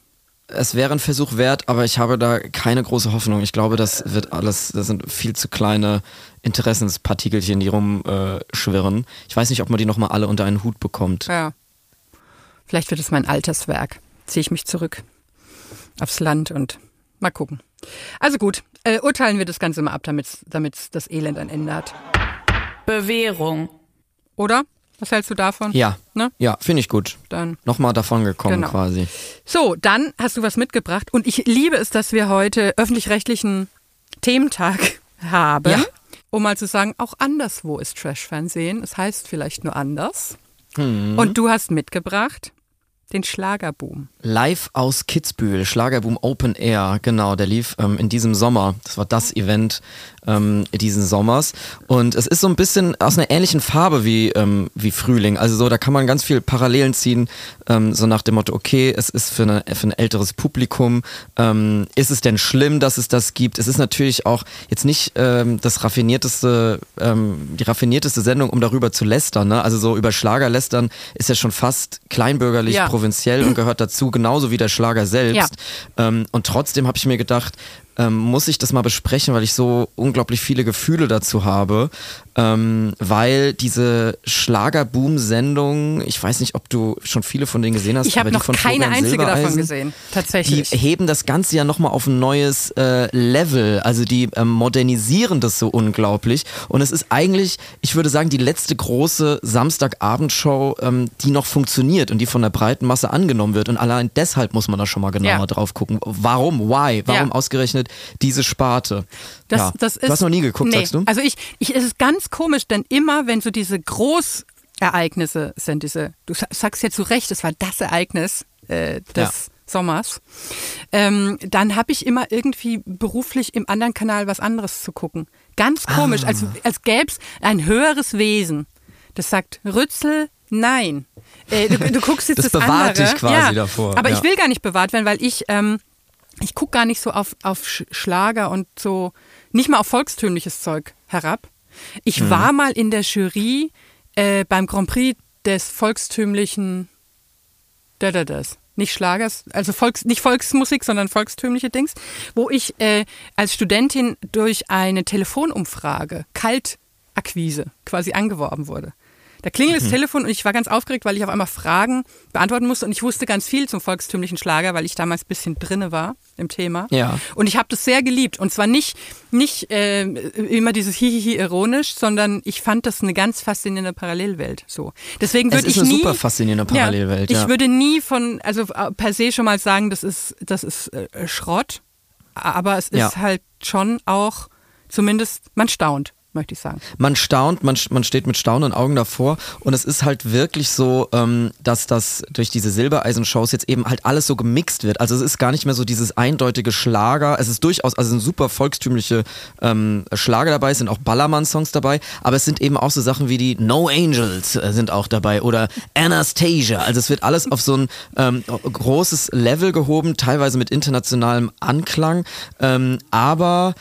Es wäre ein Versuch wert, aber ich habe da keine große Hoffnung. Ich glaube, das wird alles, das sind viel zu kleine Interessenspartikelchen, die rumschwirren. Äh, schwirren. ich weiß nicht, ob man die nochmal alle unter einen Hut bekommt. Ja. Vielleicht wird es mein Alterswerk. Ziehe ich mich zurück aufs Land und mal gucken. Also gut, äh, urteilen wir das Ganze mal ab, damit das Elend ein Ende hat. Bewährung. Oder? Was hältst du davon? Ja, Ne? ja, finde ich gut. Dann. Nochmal davon gekommen Genau. quasi. So, dann hast du was mitgebracht und ich liebe es, dass wir heute öffentlich-rechtlichen Thementag haben. Ja. Um mal zu sagen, auch anderswo ist Trash-Fernsehen. Es heißt vielleicht nur anders. Mhm. Und du hast mitgebracht den Schlagerboom. Live aus Kitzbühel, Schlagerboom Open Air, genau, der lief ähm, in diesem Sommer. Das war das Event ähm, diesen Sommers. Und es ist so ein bisschen aus einer ähnlichen Farbe wie, ähm, wie Frühling. Also so, da kann man ganz viel Parallelen ziehen, ähm, so nach dem Motto, okay, es ist für, eine, für ein älteres Publikum. Ähm, ist es denn schlimm, dass es das gibt? Es ist natürlich auch jetzt nicht ähm, das raffinierteste, ähm, die raffinierteste Sendung, um darüber zu lästern. Ne? Also so über Schlager lästern ist ja schon fast kleinbürgerlich, Ja. provinziell und gehört dazu, genauso wie der Schlager selbst. Ja. Ähm, und trotzdem habe ich mir gedacht, ähm, muss ich das mal besprechen, weil ich so unglaublich viele Gefühle dazu habe, ähm, weil diese Schlagerboom-Sendung, ich weiß nicht, ob du schon viele von denen gesehen hast, Ich habe die noch keine Florian einzige davon gesehen, Die tatsächlich. heben das Ganze ja nochmal auf ein neues äh, Level. Also die ähm, modernisieren das so unglaublich. Und es ist eigentlich, ich würde sagen, die letzte große Samstagabendshow, ähm, die noch funktioniert und die von der breiten Masse angenommen wird. Und allein deshalb muss man da schon mal genauer Ja. drauf gucken. Warum? Why? Warum Ja. ausgerechnet diese Sparte? Das, ja. das ist, du hast noch nie geguckt, nee. sagst du? Also ich, ich, es ist ganz komisch, denn immer, wenn so diese Großereignisse sind, diese, du sa- sagst ja zu Recht, es war das Ereignis äh, des Ja. Sommers, ähm, dann habe ich immer irgendwie beruflich im anderen Kanal was anderes zu gucken. Ganz komisch, als, Ah. als gäbe es ein höheres Wesen, das sagt, Rützel, nein. Äh, du, du guckst jetzt Das das, bewahrt andere. dich quasi ja, davor, Aber ja. ich will gar nicht bewahrt werden, weil ich ähm, ich gucke gar nicht so auf, auf Sch- Schlager und so, nicht mal auf volkstümliches Zeug herab. Ich Mhm. war mal in der Jury äh, beim Grand Prix des volkstümlichen da, da, das. Nicht Schlagers, also Volks, nicht Volksmusik, sondern volkstümliche Dings, wo ich äh, als Studentin durch eine Telefonumfrage, Kaltakquise, quasi angeworben wurde. Da klingelt Mhm. das Telefon und ich war ganz aufgeregt, weil ich auf einmal Fragen beantworten musste und ich wusste ganz viel zum volkstümlichen Schlager, weil ich damals ein bisschen drinne war im Thema. Ja. Und ich habe das sehr geliebt. Und zwar nicht, nicht äh, immer dieses Hihihi ironisch, sondern ich fand das eine ganz faszinierende Parallelwelt. So. Deswegen Es würde ist ich eine nie, super faszinierende Parallelwelt, Ja, ja. Ich würde nie von, also äh, per se schon mal sagen, das ist, das ist äh, Schrott. Aber es ist Ja. halt schon auch, zumindest, man staunt, möchte ich sagen. man staunt, man, man steht mit staunenden Augen davor und es ist halt wirklich so, ähm, dass das durch diese Silbereisen-Shows jetzt eben halt alles so gemixt wird. Also es ist gar nicht mehr so dieses eindeutige Schlager. Es ist durchaus, also sind super volkstümliche ähm, Schlager dabei, es sind auch Ballermann-Songs dabei, aber es sind eben auch so Sachen wie die No Angels äh, sind auch dabei oder Anastasia. Also es wird alles auf so ein ähm, großes Level gehoben, teilweise mit internationalem Anklang, ähm, aber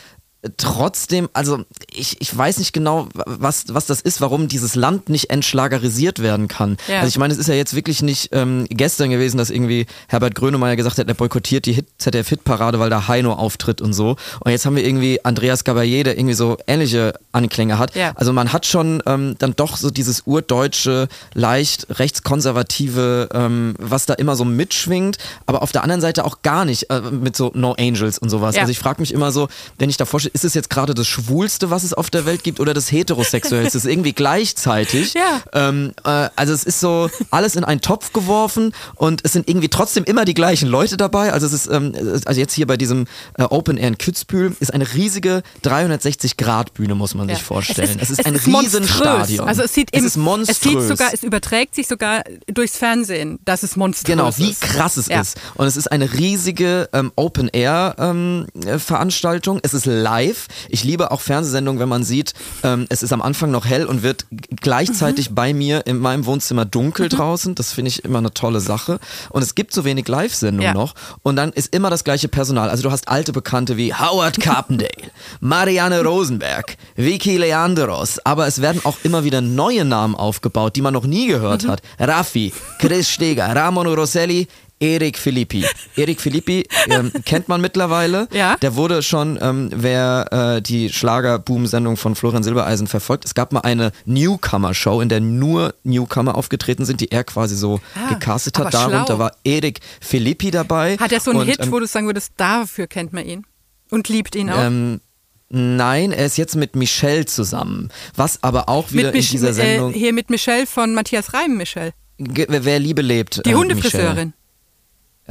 trotzdem, also ich, ich weiß nicht genau, was, was das ist, warum dieses Land nicht entschlagerisiert werden kann. Ja. Also ich meine, es ist ja jetzt wirklich nicht ähm, gestern gewesen, dass irgendwie Herbert Grönemeyer gesagt hat, er boykottiert die Hit, ZDF-Hitparade, weil da Heino auftritt und so. Und jetzt haben wir irgendwie Andreas Gabayé, der irgendwie so ähnliche Anklänge hat. Ja. Also man hat schon ähm, dann doch so dieses urdeutsche, leicht rechtskonservative, ähm, was da immer so mitschwingt, aber auf der anderen Seite auch gar nicht äh, mit so No Angels und sowas. Ja. Also ich frage mich immer so, wenn ich da vorstelle, ist es jetzt gerade das Schwulste, was es auf der Welt gibt oder das Heterosexuellste? Das ist irgendwie gleichzeitig. Ja. Ähm, äh, also es ist so alles in einen Topf geworfen und es sind irgendwie trotzdem immer die gleichen Leute dabei. Also es ist, ähm, also jetzt hier bei diesem äh, Open Air in Kitzbühel ist eine riesige 360 Grad Bühne, muss man Ja. sich vorstellen. Es ist, es ein monströs. Riesenstadion. Also es sieht, es im, ist monströs. Es sieht sogar, es überträgt sich sogar durchs Fernsehen, dass es monströs Genau, ist. wie krass es Ja. ist. Und es ist eine riesige ähm, Open-Air-Veranstaltung. es ist live. Ich liebe auch Fernsehsendungen, wenn man sieht, ähm, es ist am Anfang noch hell und wird gleichzeitig Mhm. bei mir in meinem Wohnzimmer dunkel draußen. Das finde ich immer eine tolle Sache. Und es gibt so wenig Live-Sendungen Ja. noch. Und dann ist immer das gleiche Personal. Also du hast alte Bekannte wie Howard Carpendale, Marianne Rosenberg, Vicky Leandros. Aber es werden auch immer wieder neue Namen aufgebaut, die man noch nie Mhm. gehört hat. Raffi, Chris Steger, Ramon Rosselli, Erik Filippi. Erik Filippi ähm, kennt man mittlerweile. Ja. Der wurde schon, ähm, wer äh, die Schlagerboom-Sendung von Florian Silbereisen verfolgt, es gab mal eine Newcomer-Show, in der nur Newcomer aufgetreten sind, die er quasi so Ah, gecastet hat. Darunter schlau. war Erik Filippi dabei. Hat er so einen Und, Hit, ähm, wo du sagen würdest, dafür kennt man ihn und liebt ihn auch? ähm, Nein, er ist jetzt mit Michelle zusammen. Was aber auch wieder in dieser Sendung. Äh, hier mit Michelle von Matthias Reim, Michelle. Wer Liebe lebt. Die äh, Hundefriseurin. Michelle.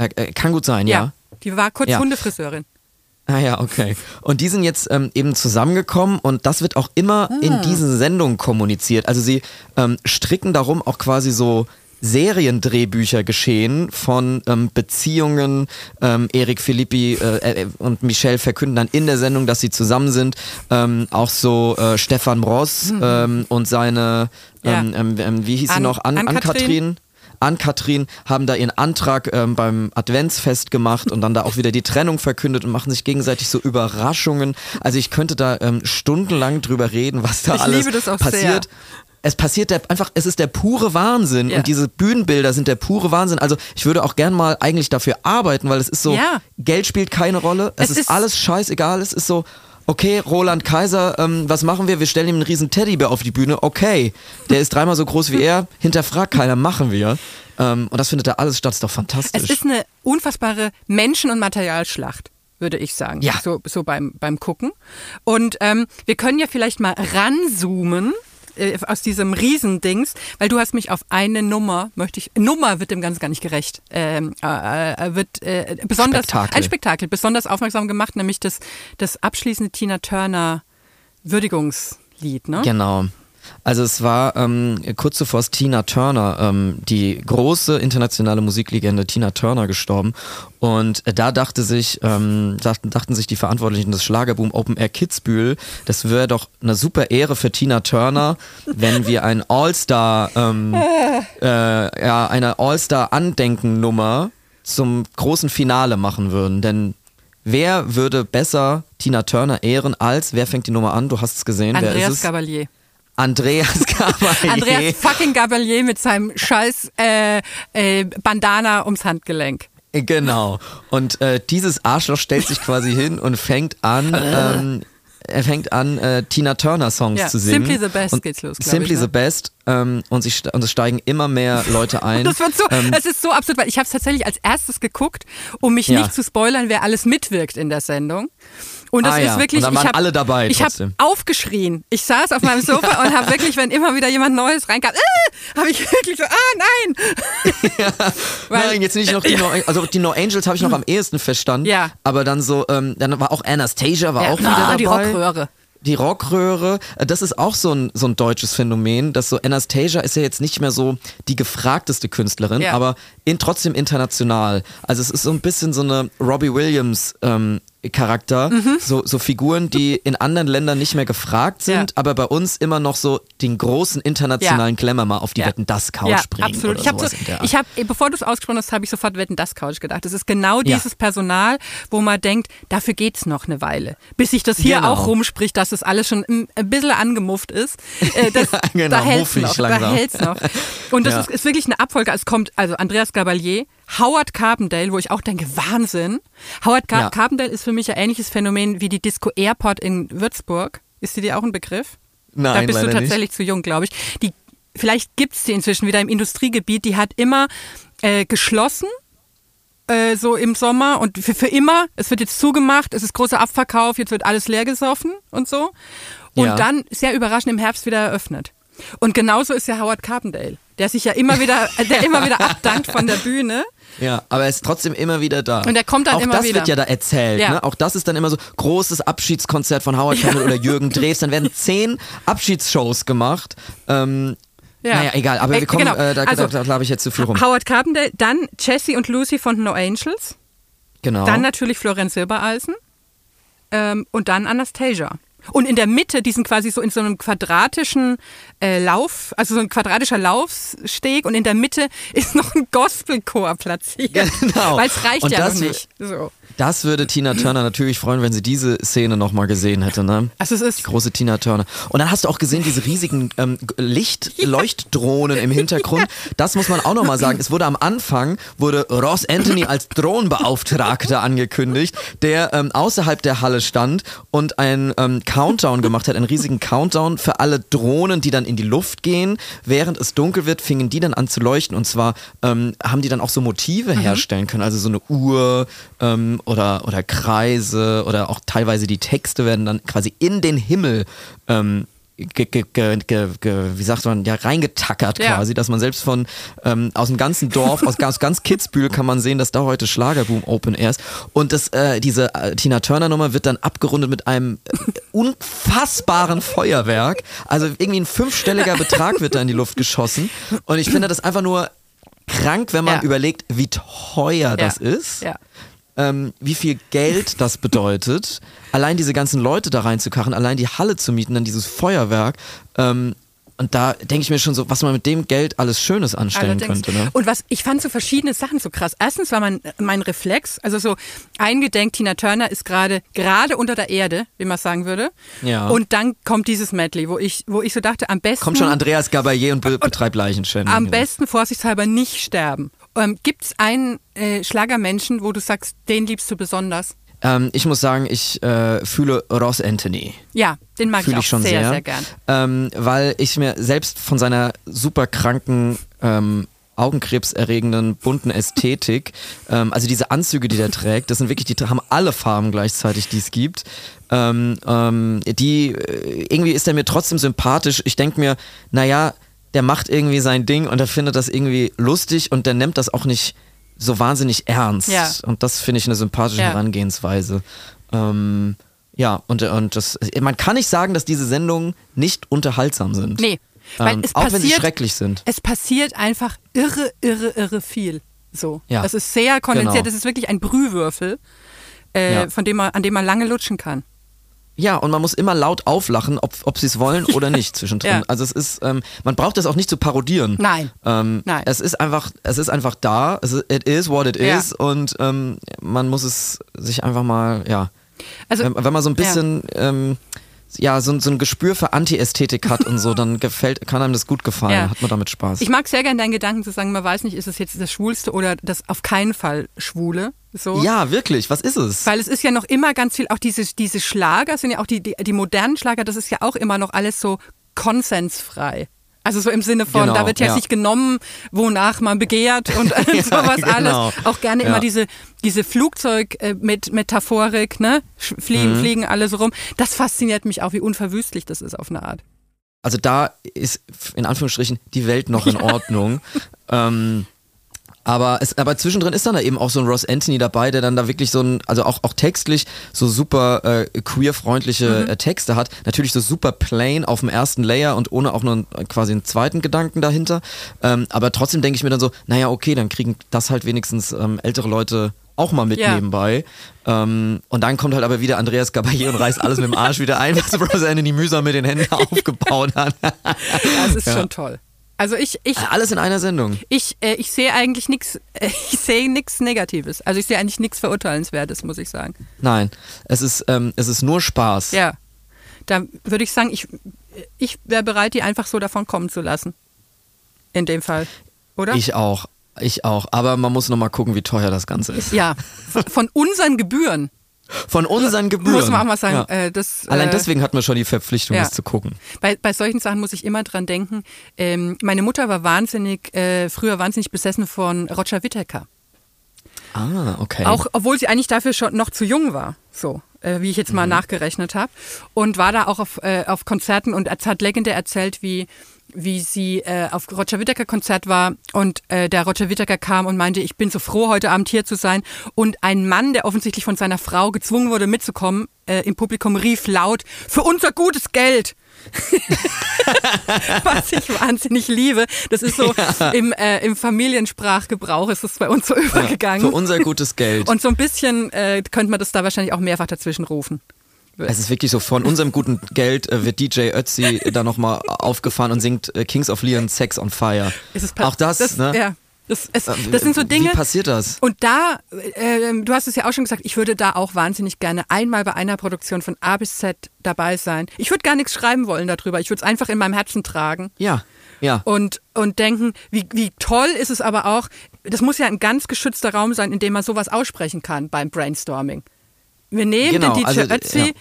Äh, äh, kann gut sein, ja. Die war kurz Ja. Hundefriseurin. Ah ja, okay. Und die sind jetzt ähm, eben zusammengekommen und das wird auch immer Ah. in diesen Sendungen kommuniziert. Also sie ähm, stricken darum auch quasi so Seriendrehbücher geschehen von ähm, Beziehungen. Ähm, Erik Philippi äh, äh, und Michelle verkünden dann in der Sendung, dass sie zusammen sind. Ähm, auch so äh, Stefan Ross Mhm. ähm, und seine, Ja. ähm, ähm, wie hieß sie An- noch? An, Ann-Kathrin? Ann-Kathrin. Ann-Kathrin haben da ihren Antrag ähm, beim Adventsfest gemacht und dann da auch wieder die Trennung verkündet und machen sich gegenseitig so Überraschungen. Also ich könnte da ähm, stundenlang drüber reden, was da Ich alles liebe das auch passiert. sehr. Es passiert der, einfach, es ist der pure Wahnsinn Ja. und diese Bühnenbilder sind der pure Wahnsinn. Also ich würde auch gern mal eigentlich dafür arbeiten, weil es ist so, Ja. Geld spielt keine Rolle, es, Es ist, ist- alles scheißegal, es ist so, okay, Roland Kaiser, ähm, was machen wir? Wir stellen ihm einen riesen Teddybär auf die Bühne, okay, der ist dreimal so groß wie er, hinterfragt keiner, machen wir. Ähm, und das findet da alles statt, ist doch fantastisch. Es ist eine unfassbare Menschen- und Materialschlacht, würde ich sagen. Ja. So, so beim, beim Gucken. Und ähm, wir können ja vielleicht mal ranzoomen äh, aus diesem Riesendings, weil du hast mich auf eine Nummer, möchte ich, Nummer wird dem Ganzen gar nicht gerecht, ähm, äh, äh, wird äh, besonders, Spektakel. ein Spektakel, besonders aufmerksam gemacht, nämlich das, das abschließende Tina Turner Würdigungslied, ne? Genau. Also es war ähm, kurz zuvor ist Tina Turner, ähm, die große internationale Musiklegende Tina Turner gestorben. Und äh, da dachte sich, ähm, dachten, dachten sich die Verantwortlichen des Schlagerboom Open Air Kitzbühel, das wäre doch eine super Ehre für Tina Turner, wenn wir ein All-Star, ähm, äh, ja, eine All-Star-Andenkennummer zum großen Finale machen würden. Denn wer würde besser Tina Turner ehren als, wer fängt die Nummer an? Du hast es gesehen, wer ist Andreas es? Gabalier. Andreas Gabalier. Andreas fucking Gabalier mit seinem scheiß äh, äh, Bandana ums Handgelenk. Genau. Und äh, dieses Arschloch stellt sich quasi hin und fängt an, ähm, er fängt an, äh, Tina Turner Songs Ja, zu singen. Simply the Best und geht's los, Simply ich, ne? the Best. Ähm, und, sich, und es steigen immer mehr Leute ein. Das wird so, Ähm, es ist so absurd, weil ich habe es tatsächlich als erstes geguckt, um mich Ja. nicht zu spoilern, wer alles mitwirkt in der Sendung. Und das Ah ist ja, wirklich, und dann ich waren habe alle dabei Ich habe aufgeschrien. Ich saß auf meinem Sofa und habe wirklich, wenn immer wieder jemand Neues reinkam, äh, habe ich wirklich so, ah nein. Weil- Nein, jetzt nicht noch die No, also die No Angels habe ich noch am ehesten verstanden. Ja. Aber dann so, ähm, dann war auch Anastasia war auch wieder dabei. die Rockröhre. Die Rockröhre, äh, das ist auch so ein, so ein deutsches Phänomen, dass so Anastasia ist ja jetzt nicht mehr so die gefragteste Künstlerin, Ja. aber in, trotzdem international. Also es ist so ein bisschen so eine Robbie Williams ähm, Charakter, Mhm. so, so Figuren, die in anderen Ländern nicht mehr gefragt sind, Ja. aber bei uns immer noch so den großen internationalen Glamour mal auf die Ja. Wetten das Couch ja, bringen. absolut. Ich habe so, ich habe, bevor du es ausgesprochen hast, habe ich sofort Wetten das Couch gedacht. Das ist genau Ja. dieses Personal, wo man denkt, dafür geht's noch eine Weile, bis sich das hier Genau. auch rumspricht, dass das alles schon ein, ein bisschen angemufft ist. Äh, das, Genau, da hält's noch, da langsam. hält's noch. Und das Ja. ist, ist wirklich eine Abfolge. Es kommt also Andreas Gabalier, Howard Carpendale, wo ich auch denke, Wahnsinn. Howard Car Ja. Carpendale ist für mich ein ähnliches Phänomen wie die Disco Airport in Würzburg. Ist die dir auch ein Begriff? Nein, da bist du tatsächlich zu jung, glaube ich. Die, vielleicht gibt's die inzwischen wieder im Industriegebiet. Die hat immer äh, geschlossen, äh, so im Sommer und für, für immer. Es wird jetzt zugemacht, es ist großer Abverkauf, jetzt wird alles leer gesoffen und so. Und Ja. dann, sehr überraschend, im Herbst wieder eröffnet. Und genauso ist ja Howard Carpendale, der sich ja immer wieder, äh, der immer wieder abdankt von der Bühne. Ja, aber er ist trotzdem immer wieder da. Und er kommt dann auch immer das wieder. wird ja da erzählt. Ja. Ne? Auch das ist dann immer so großes Abschiedskonzert von Howard Carpendale oder Jürgen Drews. Dann werden zehn Abschiedsshows gemacht. Ähm, Ja. Naja, egal. Aber Äh, wir kommen, genau. äh, da, Also, da, da habe ich jetzt zu viel rum. Howard Carpendale, dann Jesse und Lucy von No Angels, Genau. dann natürlich Florenz Silbereisen ähm, und dann Anastasia. Und in der Mitte, die sind quasi so in so einem quadratischen äh, Lauf, also so ein quadratischer Laufsteg und in der Mitte ist noch ein Gospelchor platziert. Genau. Weil es reicht Und ja noch nicht. So. Das würde Tina Turner natürlich freuen, wenn sie diese Szene nochmal gesehen hätte. Ne? Also es ist Die große Tina Turner. Und dann hast du auch gesehen, diese riesigen ähm, Licht, Leuchtdrohnen im Hintergrund. Das muss man auch nochmal sagen. Es wurde am Anfang, wurde Ross Anthony als Drohnenbeauftragter angekündigt, der ähm, außerhalb der Halle stand und einen ähm, Countdown gemacht hat, einen riesigen Countdown für alle Drohnen, die dann in die Luft gehen. Während es dunkel wird, fingen die dann an zu leuchten. Und zwar ähm, haben die dann auch so Motive herstellen können, also so eine Uhr ähm, oder, oder Kreise oder auch teilweise die Texte werden dann quasi in den Himmel ähm, ge, ge, ge, wie sagt man, ja, reingetackert Ja. quasi, dass man selbst von ähm, aus dem ganzen Dorf, aus ganz, ganz Kitzbühel kann man sehen, dass da heute Schlagerboom Open Air ist. Und das, äh, diese äh, Tina Turner Nummer wird dann abgerundet mit einem äh, unfassbaren Feuerwerk. Also irgendwie ein fünfstelliger Betrag wird da in die Luft geschossen. Und ich finde das einfach nur krank, wenn man Ja. überlegt, wie teuer das Ja. ist. Ja. Ähm, wie viel Geld das bedeutet, allein diese ganzen Leute da reinzukarren, allein die Halle zu mieten, dann dieses Feuerwerk. Ähm, und da denke ich mir schon so, was man mit dem Geld alles Schönes anstellen Allerdings. könnte. Ne? Und was ich fand so verschiedene Sachen so krass. Erstens war mein, mein Reflex, also so eingedenk, Tina Turner ist gerade gerade unter der Erde, wie man sagen würde. Ja. Und dann kommt dieses Medley, wo ich, wo ich so dachte, am besten. Kommt schon Andreas Gabayé und be betreibt Leichenschändung. Am besten vorsichtshalber nicht sterben. Ähm, Gibt es einen äh, Schlagermenschen, wo du sagst, den liebst du besonders? Ähm, ich muss sagen, ich äh, fühle Ross Anthony. Ja, den mag Fühle ich auch ich schon sehr, sehr. sehr, gern. Ähm, weil ich mir selbst von seiner super kranken, ähm, augenkrebserregenden, bunten Ästhetik, ähm, also diese Anzüge, die der trägt, das sind wirklich, die haben alle Farben gleichzeitig, die es gibt. Ähm, ähm, die, äh, irgendwie ist er mir trotzdem sympathisch. Ich denke mir, naja, der macht irgendwie sein Ding und er findet das irgendwie lustig und der nimmt das auch nicht so wahnsinnig ernst. Ja. Und das finde ich eine sympathische Ja. Herangehensweise. Ähm, ja, und, und das, man kann nicht sagen, dass diese Sendungen nicht unterhaltsam sind. Nee, weil Ähm, es auch passiert, wenn sie schrecklich sind. Es passiert einfach irre, irre, irre viel. So. Ja. Das ist sehr kondensiert. Genau. Das ist wirklich ein Brühwürfel, äh, Ja. von dem man, an dem man lange lutschen kann. Ja, und man muss immer laut auflachen, ob, ob sie es wollen oder nicht zwischendrin. Ja. Also es ist, ähm, man braucht das auch nicht zu parodieren. Nein. Ähm, Nein. Es ist einfach, es ist einfach da. Es ist, it is what it Ja. is und ähm, man muss es sich einfach mal, ja, Also, wenn, wenn man so ein bisschen, ähm, ja, so, ein- so ein Gespür für Anti-Ästhetik hat und so, dann gefällt, kann einem das gut gefallen, Ja. hat man damit Spaß. ich mag sehr gerne deinen Gedanken zu sagen, man weiß nicht, ist es jetzt das Schwulste oder das auf keinen Fall Schwule. So. ja, wirklich, was ist es? Weil es ist ja noch immer ganz viel, auch diese, diese Schlager sind ja auch die, die, die modernen Schlager, das ist ja auch immer noch alles so konsensfrei. Also so im Sinne von, Genau, da wird jetzt ja. nicht genommen, wonach man begehrt und äh, sowas genau. alles. Auch gerne Ja. immer diese, diese Flugzeug äh, mit Metaphorik, ne? Sch- Mhm. Fliegen, fliegen alle so rum. Das fasziniert mich auch, wie unverwüstlich das ist auf eine Art. Also da ist in Anführungsstrichen die Welt noch in Ordnung. Ähm, aber, es, aber zwischendrin ist dann da eben auch so ein Ross Anthony dabei, der dann da wirklich so ein, also auch, auch textlich so super äh, queer-freundliche äh, Texte hat. Natürlich so super plain auf dem ersten Layer und ohne auch nur einen, quasi einen zweiten Gedanken dahinter. Ähm, aber trotzdem denke ich mir dann so, naja, okay, dann kriegen das halt wenigstens ähm, ältere Leute auch mal mit Ja. nebenbei. Ähm, und dann kommt halt aber wieder Andreas Gabayé und reißt alles mit dem Arsch wieder ein, was Ross Anthony mühsam mit den Händen aufgebaut hat. Das ist schon toll. Also ich, ich, Alles in einer Sendung. ich, äh, ich sehe eigentlich nichts, äh, ich sehe nichts Negatives. Also ich sehe eigentlich nichts Verurteilenswertes, muss ich sagen. Nein, es ist, ähm, es ist nur Spaß. Ja. Da würde ich sagen, ich, ich wäre bereit, die einfach so davon kommen zu lassen. In dem Fall. Oder? Ich auch. Ich auch. Aber man muss nochmal gucken, wie teuer das Ganze ist. ja. Von unseren Gebühren. Von unseren Gebühren. Muss man auch mal sagen, Ja. äh, das, Allein äh, deswegen hat man schon die Verpflichtung, ja. das zu gucken. Bei, bei solchen Sachen muss ich immer dran denken. Ähm, meine Mutter war wahnsinnig, äh, früher wahnsinnig besessen von Roger Whittaker. Ah, okay. Auch obwohl sie eigentlich dafür schon noch zu jung war, so äh, wie ich jetzt Mhm. mal nachgerechnet habe. Und war da auch auf, äh, auf Konzerten und es hat legendär erzählt, wie, wie sie äh, auf Roger Whittaker Konzert war und äh, der Roger Whittaker kam und meinte, ich bin so froh, heute Abend hier zu sein. Und ein Mann, der offensichtlich von seiner Frau gezwungen wurde, mitzukommen, äh, im Publikum rief laut, für unser gutes Geld. Was ich wahnsinnig liebe. Das ist so im, äh, im Familiensprachgebrauch ist es bei uns so übergegangen. Für unser gutes Geld. Und so ein bisschen äh, könnte man das da wahrscheinlich auch mehrfach dazwischen rufen. Es ist wirklich so, von unserem guten Geld äh, wird DJ Ötzi da nochmal aufgefahren und singt äh, Kings of Leon Sex on Fire. Es ist pa- Auch das, ne? Ja, das, es, Äh, das sind so Dinge. Wie passiert das? Und da, äh, du hast es ja auch schon gesagt, ich würde da auch wahnsinnig gerne einmal bei einer Produktion von A bis Z dabei sein. Ich würde gar nichts schreiben wollen darüber. Ich würde es einfach in meinem Herzen tragen. Ja, ja. und, und denken, wie, wie toll ist es aber auch, das muss ja ein ganz geschützter Raum sein, in dem man sowas aussprechen kann beim Brainstorming. Wir nehmen Genau, den DJ also, Ötzi ja.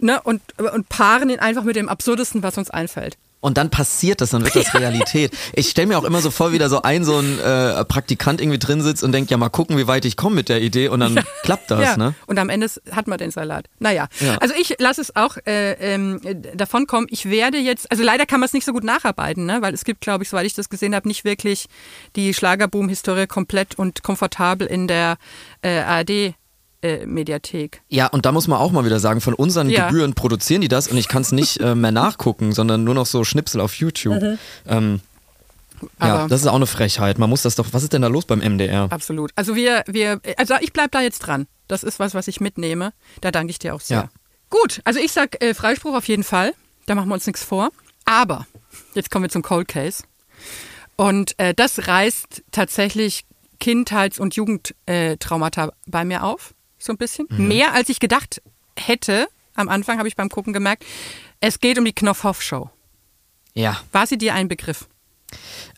ne, und, und paaren ihn einfach mit dem Absurdesten, was uns einfällt. Und dann passiert das, dann wird das Realität. Ich stelle mir auch immer so vor, wie da so ein so ein äh, Praktikant irgendwie drin sitzt und denkt, ja mal gucken, wie weit ich komme mit der Idee und dann klappt das, ja. ne? Und am Ende hat man den Salat. Naja, Ja. also ich lasse es auch äh, ähm, davon kommen. Ich werde jetzt, also leider kann man es nicht so gut nacharbeiten, ne? weil es gibt, glaube ich, soweit ich das gesehen habe, nicht wirklich die Schlagerboom-Historie komplett und komfortabel in der äh, ARD. Äh, Mediathek. Ja, und da muss man auch mal wieder sagen, von unseren Ja. Gebühren produzieren die das und ich kann es nicht äh, mehr nachgucken, sondern nur noch so Schnipsel auf YouTube. Mhm. Ähm, ja, das ist auch eine Frechheit. Man muss das doch. Was ist denn da los beim MDR? Absolut. Also wir, wir, also ich bleib da jetzt dran. Das ist was, was ich mitnehme. Da danke ich dir auch sehr. Ja. Gut, also ich sag äh, Freispruch auf jeden Fall. Da machen wir uns nichts vor. Aber jetzt kommen wir zum Cold Case. Und äh, das reißt tatsächlich Kindheits- und Jugendtraumata äh, bei mir auf, so ein bisschen. Mhm. Mehr als ich gedacht hätte. Am Anfang habe ich beim Gucken gemerkt. Es geht um die Knopfhoff-Show. Ja. War sie dir ein Begriff?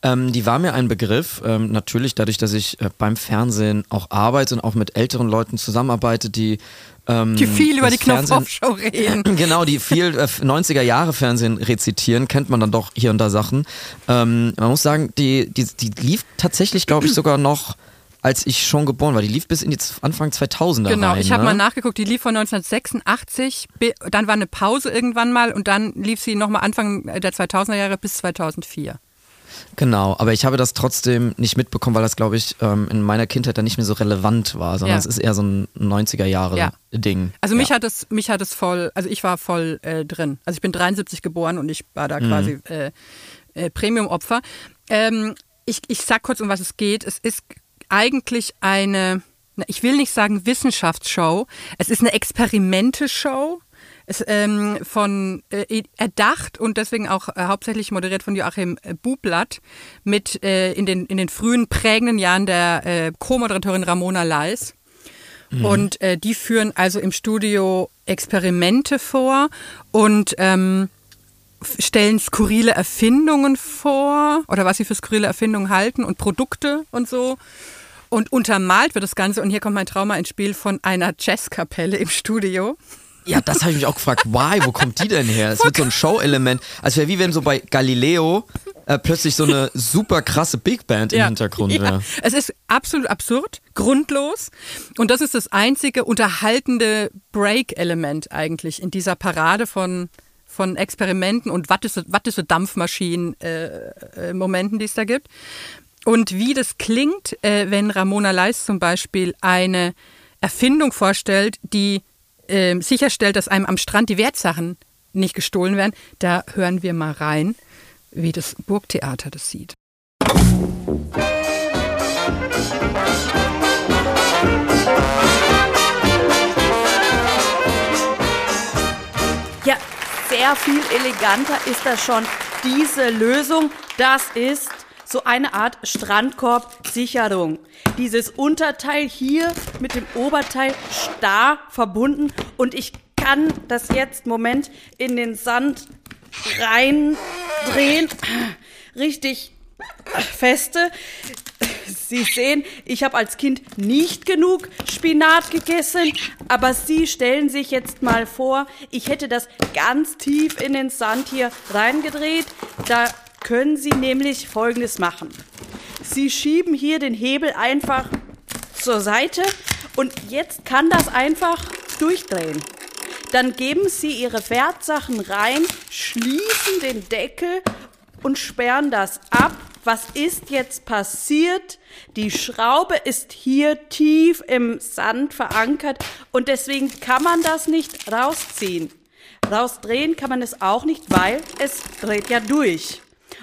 Ähm, die war mir ein Begriff, ähm, natürlich dadurch, dass ich äh, beim Fernsehen auch arbeite und auch mit älteren Leuten zusammenarbeite, die ähm, Die viel über die Knopfhoff-Show reden. Genau, die viel äh, 90er Jahre Fernsehen rezitieren, kennt man dann doch hier und da Sachen. Ähm, man muss sagen, die, die, die lief tatsächlich, glaube ich, sogar noch, als ich schon geboren war. Die lief bis in die Z- Anfang 2000er Genau, rein. ich habe ne? mal nachgeguckt, die lief von 1986, bi- dann war eine Pause irgendwann mal und dann lief sie nochmal Anfang der 2000er Jahre bis 2004. Genau, aber ich habe das trotzdem nicht mitbekommen, weil das, glaube ich, ähm, in meiner Kindheit dann nicht mehr so relevant war, sondern Ja. es ist eher so ein 90er Ja. Jahre Ding. Also mich ja. hat es, mich hat es voll, also ich war voll äh, drin. Also ich bin 73 geboren und ich war da Mhm. quasi äh, äh, Premium-Opfer. Ähm, ich, ich sag kurz, um was es geht. Es ist eigentlich eine, ich will nicht sagen Wissenschaftsshow, es ist eine Experimente-Show. Es, ähm, von äh, erdacht und deswegen auch äh, hauptsächlich moderiert von Joachim äh, Bublatt mit äh, in, den, in den frühen prägenden Jahren der äh, Co-Moderatorin Ramona Leis. Und äh, die führen also im Studio Experimente vor und ähm, stellen skurrile Erfindungen vor oder was sie für skurrile Erfindungen halten und Produkte und so. Und untermalt wird das Ganze, und hier kommt mein Trauma ins Spiel, von einer Jazzkapelle im Studio. Ja, das habe ich mich auch gefragt. Why? Wo kommt die denn her? Es wird so ein Show-Element. Also wäre wie wenn so bei Galileo äh, plötzlich so eine super krasse Big Band im Hintergrund ja. wäre. Es ist absolut absurd, grundlos. Und das ist das einzige unterhaltende Break-Element eigentlich in dieser Parade von, von Experimenten und Wattese, Wattese Dampfmaschinen äh, äh, die es da gibt. Und wie das klingt, äh, wenn Ramona Leis zum Beispiel eine Erfindung vorstellt, die ähm, sicherstellt, dass einem am Strand die Wertsachen nicht gestohlen werden, da hören wir mal rein, wie das Burgtheater das sieht. Ja, sehr viel eleganter ist das schon. Diese Lösung, das ist so eine Art Strandkorbsicherung. Dieses Unterteil hier mit dem Oberteil starr verbunden und ich kann das jetzt, Moment, in den Sand reindrehen. Richtig feste. Sie sehen, ich habe als Kind nicht genug Spinat gegessen, aber Sie stellen sich jetzt mal vor, ich hätte das ganz tief in den Sand hier reingedreht. Da können Sie nämlich Folgendes machen. Sie schieben hier den Hebel einfach zur Seite und jetzt kann das einfach durchdrehen. Dann geben Sie Ihre Wertsachen rein, schließen den Deckel und sperren das ab. Was ist jetzt passiert? Die Schraube ist hier tief im Sand verankert und deswegen kann man das nicht rausziehen. Rausdrehen kann man es auch nicht, weil es dreht ja durch.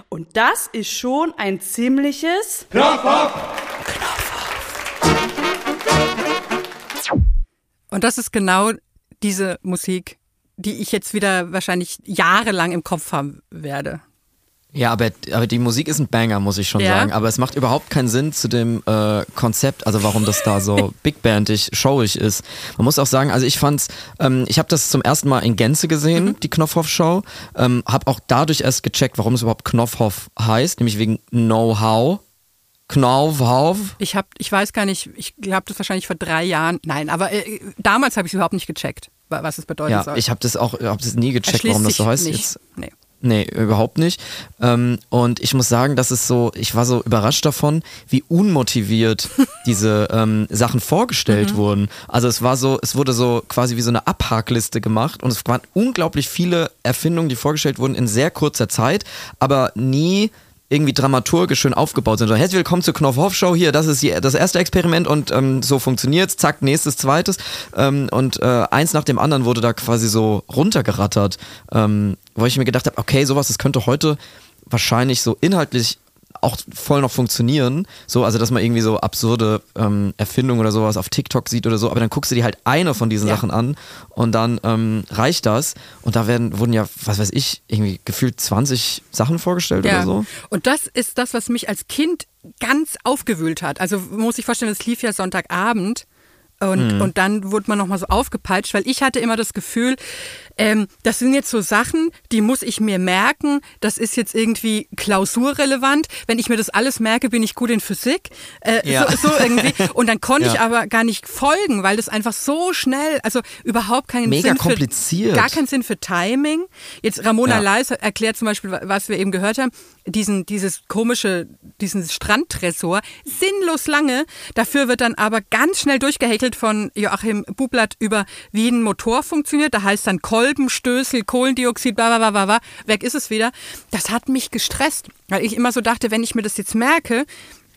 Und das ist schon ein ziemliches Und das ist genau diese Musik, die ich jetzt wieder wahrscheinlich jahrelang im Kopf haben werde. Ja, aber, aber die Musik ist ein Banger, muss ich schon Ja. sagen. Aber es macht überhaupt keinen Sinn zu dem äh, Konzept, also warum das da so big bandig, showig ist. Man muss auch sagen, also ich fand's, ähm, ich habe das zum ersten Mal in Gänze gesehen, Mhm. die Knopfhoff-Show. Ähm, habe auch dadurch erst gecheckt, warum es überhaupt Knopfhoff heißt, nämlich wegen Know-how. Knopfhoff. Ich habe, ich weiß gar nicht, ich glaube das wahrscheinlich vor drei Jahren. Nein, aber äh, damals habe ich es überhaupt nicht gecheckt, wa- was es bedeuten Ja, soll. ich habe das auch, habe das nie gecheckt, warum das so heißt. Nicht. Jetzt Nee. Nee, überhaupt nicht. Ähm, und ich muss sagen, das ist so, ich war so überrascht davon, wie unmotiviert diese ähm, Sachen vorgestellt wurden. Also es war so, es wurde so quasi wie so eine Abhakliste gemacht und es waren unglaublich viele Erfindungen, die vorgestellt wurden in sehr kurzer Zeit, aber nie irgendwie dramaturgisch schön aufgebaut sind. So, herzlich willkommen zur Knopfhoff Show. Hier, das ist die, das erste Experiment und ähm, so funktioniert's. Zack, nächstes, zweites. Ähm, und äh, eins nach dem anderen wurde da quasi so runtergerattert, ähm, wo ich mir gedacht habe, okay, sowas, das könnte heute wahrscheinlich so inhaltlich auch voll noch funktionieren. So, also dass man irgendwie so absurde ähm, Erfindungen oder sowas auf TikTok sieht oder so, aber dann guckst du dir halt eine von diesen ja. Sachen an und dann ähm, reicht das. Und da werden, wurden ja, was weiß ich, irgendwie gefühlt 20 Sachen vorgestellt ja. oder so. Und das ist das, was mich als Kind ganz aufgewühlt hat. Also muss ich vorstellen, es lief ja Sonntagabend. Und, mhm. und dann wurde man nochmal so aufgepeitscht, weil ich hatte immer das Gefühl, ähm, das sind jetzt so Sachen, die muss ich mir merken. Das ist jetzt irgendwie klausurrelevant. Wenn ich mir das alles merke, bin ich gut in Physik. Äh, ja. so, so, irgendwie. Und dann konnte ja. ich aber gar nicht folgen, weil das einfach so schnell, also überhaupt keinen Mega Sinn kompliziert. Für, gar keinen Sinn für Timing. Jetzt Ramona ja. Leis erklärt zum Beispiel, was wir eben gehört haben, diesen, dieses komische, diesen Strandtresor, sinnlos lange. Dafür wird dann aber ganz schnell durchgehäkelt von Joachim Bublatt über, wie ein Motor funktioniert. Da heißt dann Kolbenstößel, Kohlendioxid, bla, bla, bla, bla, weg ist es wieder. Das hat mich gestresst, weil ich immer so dachte, wenn ich mir das jetzt merke,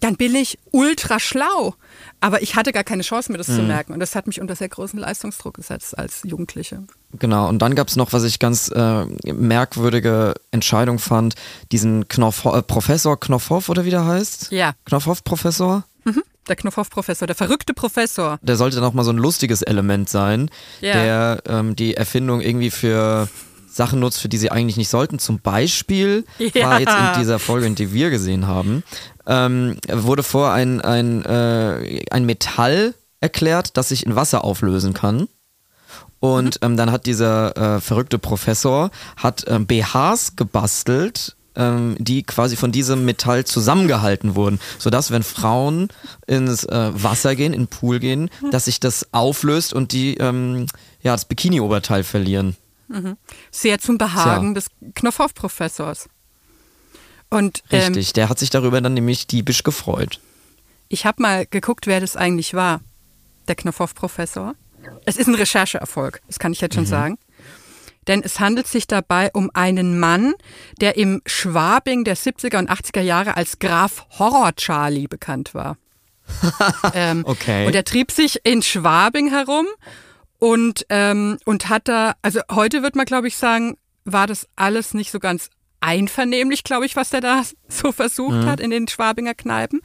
dann bin ich ultra schlau. Aber ich hatte gar keine Chance, mir das mhm. zu merken. Und das hat mich unter sehr großen Leistungsdruck gesetzt als Jugendliche. Genau, und dann gab es noch, was ich ganz äh, merkwürdige Entscheidung fand, diesen Knopf, äh, Professor Knopfhoff oder wie der heißt? Ja. Knopfhoff-Professor? Mhm. Der Knopfhoff-Professor, der verrückte Professor. Der sollte noch mal so ein lustiges Element sein, ja. der ähm, die Erfindung irgendwie für Sachen nutzt, für die sie eigentlich nicht sollten. Zum Beispiel ja. war jetzt in dieser Folge, in die wir gesehen haben, ähm, wurde vor ein, ein, äh, ein Metall erklärt, das sich in Wasser auflösen kann. Und mhm. ähm, dann hat dieser äh, verrückte Professor hat ähm, BHs gebastelt, ähm, die quasi von diesem Metall zusammengehalten wurden, sodass wenn Frauen ins äh, Wasser gehen, in den Pool gehen, mhm. dass sich das auflöst und die ähm, ja das Bikini-Oberteil verlieren. Mhm. Sehr zum Behagen Tja. des Knopfhoff-Professors. Und, ähm, Richtig, der hat sich darüber dann nämlich diebisch gefreut. Ich habe mal geguckt, wer das eigentlich war, der Knopfhoff-Professor. Es ist ein Rechercheerfolg, das kann ich jetzt schon mhm. sagen. Denn es handelt sich dabei um einen Mann, der im Schwabing der 70er und 80er Jahre als Graf Horror Charlie bekannt war. ähm, okay. Und er trieb sich in Schwabing herum und, ähm, und hat da, also heute wird man, glaube ich, sagen, war das alles nicht so ganz einvernehmlich, glaube ich, was der da so versucht mhm. hat in den Schwabinger Kneipen.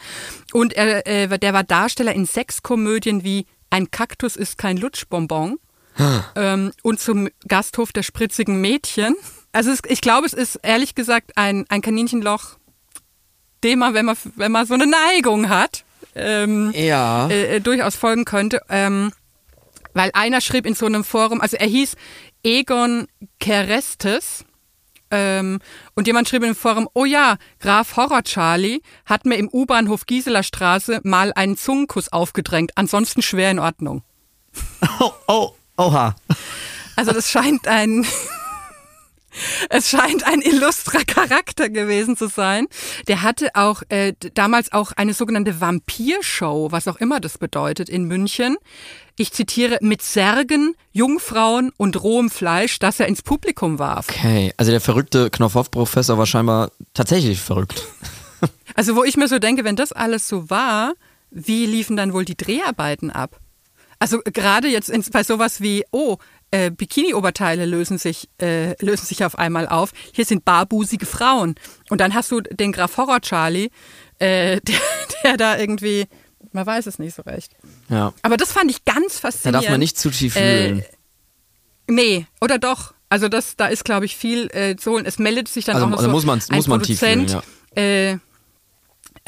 Und er, äh, der war Darsteller in Sexkomödien wie Ein Kaktus ist kein Lutschbonbon ähm, und zum Gasthof der spritzigen Mädchen. Also es, ich glaube, es ist ehrlich gesagt ein, ein Kaninchenloch, dem man, wenn man, wenn man so eine Neigung hat, ähm, ja. äh, äh durchaus folgen könnte. Ähm, weil einer schrieb in so einem Forum, also er hieß Egon Kerestes. Ähm, und jemand schrieb im Forum, oh ja, Graf Horror Charlie hat mir im U-Bahnhof Gieseler Straße mal einen Zungenkuss aufgedrängt, ansonsten schwer in Ordnung. Oh, oh, oha. Also das scheint ein es scheint ein illustrer Charakter gewesen zu sein. Der hatte auch äh, damals auch eine sogenannte Vampirshow, was auch immer das bedeutet, in München. Ich zitiere, mit Särgen, Jungfrauen und rohem Fleisch, das er ins Publikum warf. Okay, also der verrückte Knopfhoff-Professor war scheinbar tatsächlich verrückt. Also wo ich mir so denke, wenn das alles so war, wie liefen dann wohl die Dreharbeiten ab? Also gerade jetzt bei sowas wie, oh, äh, Bikini-Oberteile lösen sich, äh, lösen sich auf einmal auf. Hier sind barbusige Frauen. Und dann hast du den Graf Horror Charlie, äh, der, der da irgendwie, man weiß es nicht so recht. Ja. Aber das fand ich ganz faszinierend. Da darf man nicht zu tief fühlen. Äh, nee, oder doch? Also das, da ist, glaube ich, viel äh, zu holen. Es meldet sich dann also, auch noch also so muss man, ein muss man tief fühlen, ja.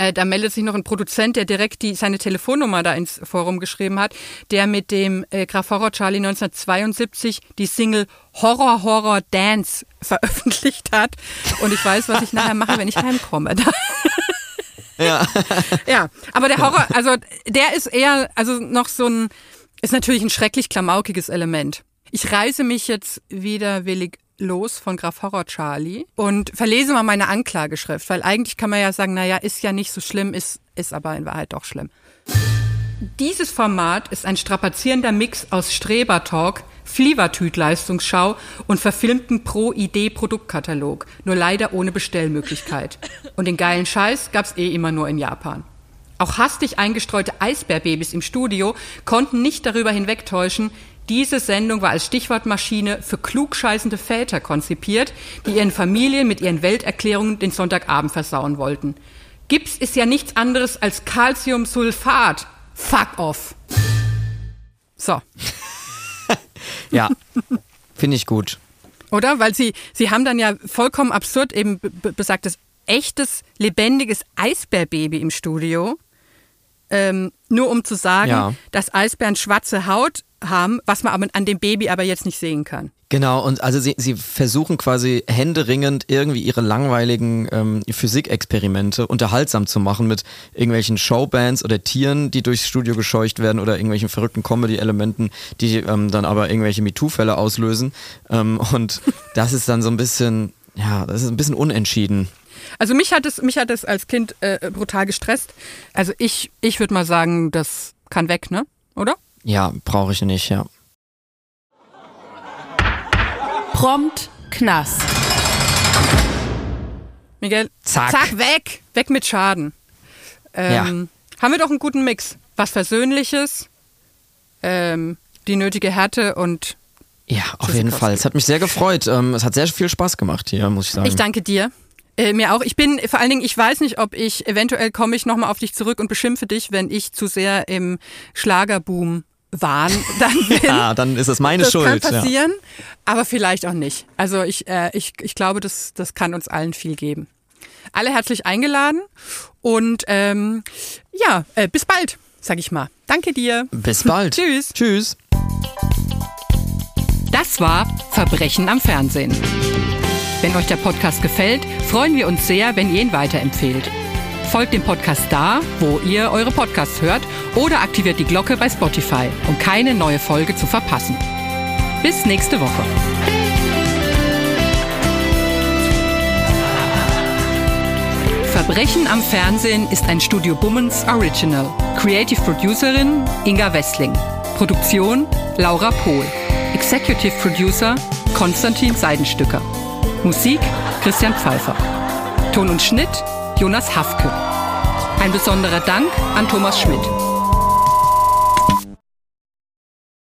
Äh, da meldet sich noch ein Produzent, der direkt die, seine Telefonnummer da ins Forum geschrieben hat, der mit dem äh, Graf Horror Charlie 1972 die Single Horror Horror Dance veröffentlicht hat. Und ich weiß, was ich nachher mache, wenn ich heimkomme. ja. ja, aber der Horror, also der ist eher, also noch so ein, ist natürlich ein schrecklich klamaukiges Element. Ich reise mich jetzt widerwillig los von Graf Horror Charlie und verlese mal meine Anklageschrift, weil eigentlich kann man ja sagen, naja, ist ja nicht so schlimm, ist, ist aber in Wahrheit doch schlimm. Dieses Format ist ein strapazierender Mix aus Strebertalk, Flievertüt-Leistungsschau und verfilmten Pro-Idee-Produktkatalog, nur leider ohne Bestellmöglichkeit. Und den geilen Scheiß gab's eh immer nur in Japan. Auch hastig eingestreute Eisbärbabys im Studio konnten nicht darüber hinwegtäuschen, diese Sendung war als Stichwortmaschine für klugscheißende Väter konzipiert, die ihren Familien mit ihren Welterklärungen den Sonntagabend versauen wollten. Gips ist ja nichts anderes als Calciumsulfat. Fuck off. So. ja, finde ich gut. Oder? Weil sie, sie haben dann ja vollkommen absurd eben besagtes echtes, lebendiges Eisbärbaby im Studio. Ähm, nur um zu sagen, ja. dass Eisbären schwarze Haut haben, was man aber an dem Baby aber jetzt nicht sehen kann. Genau, und also sie, sie versuchen quasi händeringend irgendwie ihre langweiligen ähm, Physikexperimente unterhaltsam zu machen mit irgendwelchen Showbands oder Tieren, die durchs Studio gescheucht werden oder irgendwelchen verrückten Comedy-Elementen, die ähm, dann aber irgendwelche MeToo-Fälle auslösen. Ähm, und das ist dann so ein bisschen, ja, das ist ein bisschen unentschieden. Also mich hat es, mich hat es als Kind äh, brutal gestresst. Also ich, ich würde mal sagen, das kann weg, ne? Oder? Ja, brauche ich nicht, ja. Prompt Knast. Miguel, zack. zack, weg, weg mit Schaden. Ähm, ja. Haben wir doch einen guten Mix. Was Versöhnliches, ähm, die nötige Härte und ja, auf jeden Fall. Es hat mich sehr gefreut. Ähm, es hat sehr viel Spaß gemacht hier, muss ich sagen. Ich danke dir. Äh, mir auch. Ich bin, vor allen Dingen, ich weiß nicht, ob ich, eventuell komme ich nochmal auf dich zurück und beschimpfe dich, wenn ich zu sehr im Schlagerboom Wahn dann bin. ja, dann ist es meine das Schuld. Das kann passieren, ja. aber vielleicht auch nicht. Also ich, äh, ich, ich glaube, das, das kann uns allen viel geben. Alle herzlich eingeladen und ähm, ja, äh, bis bald, sag ich mal. Danke dir. Bis bald. Tschüss. Tschüss. Das war Verbrechen am Fernsehen. Wenn euch der Podcast gefällt, freuen wir uns sehr, wenn ihr ihn weiterempfehlt. Folgt dem Podcast da, wo ihr eure Podcasts hört oder aktiviert die Glocke bei Spotify, um keine neue Folge zu verpassen. Bis nächste Woche. Verbrechen am Fernsehen ist ein Studio Bummens Original. Creative Producerin Inga Wessling. Produktion Laura Pohl. Executive Producer Konstantin Seidenstücker. Musik Christian Pfeiffer. Ton und Schnitt Jonas Hafke. Ein besonderer Dank an Thomas Schmidt.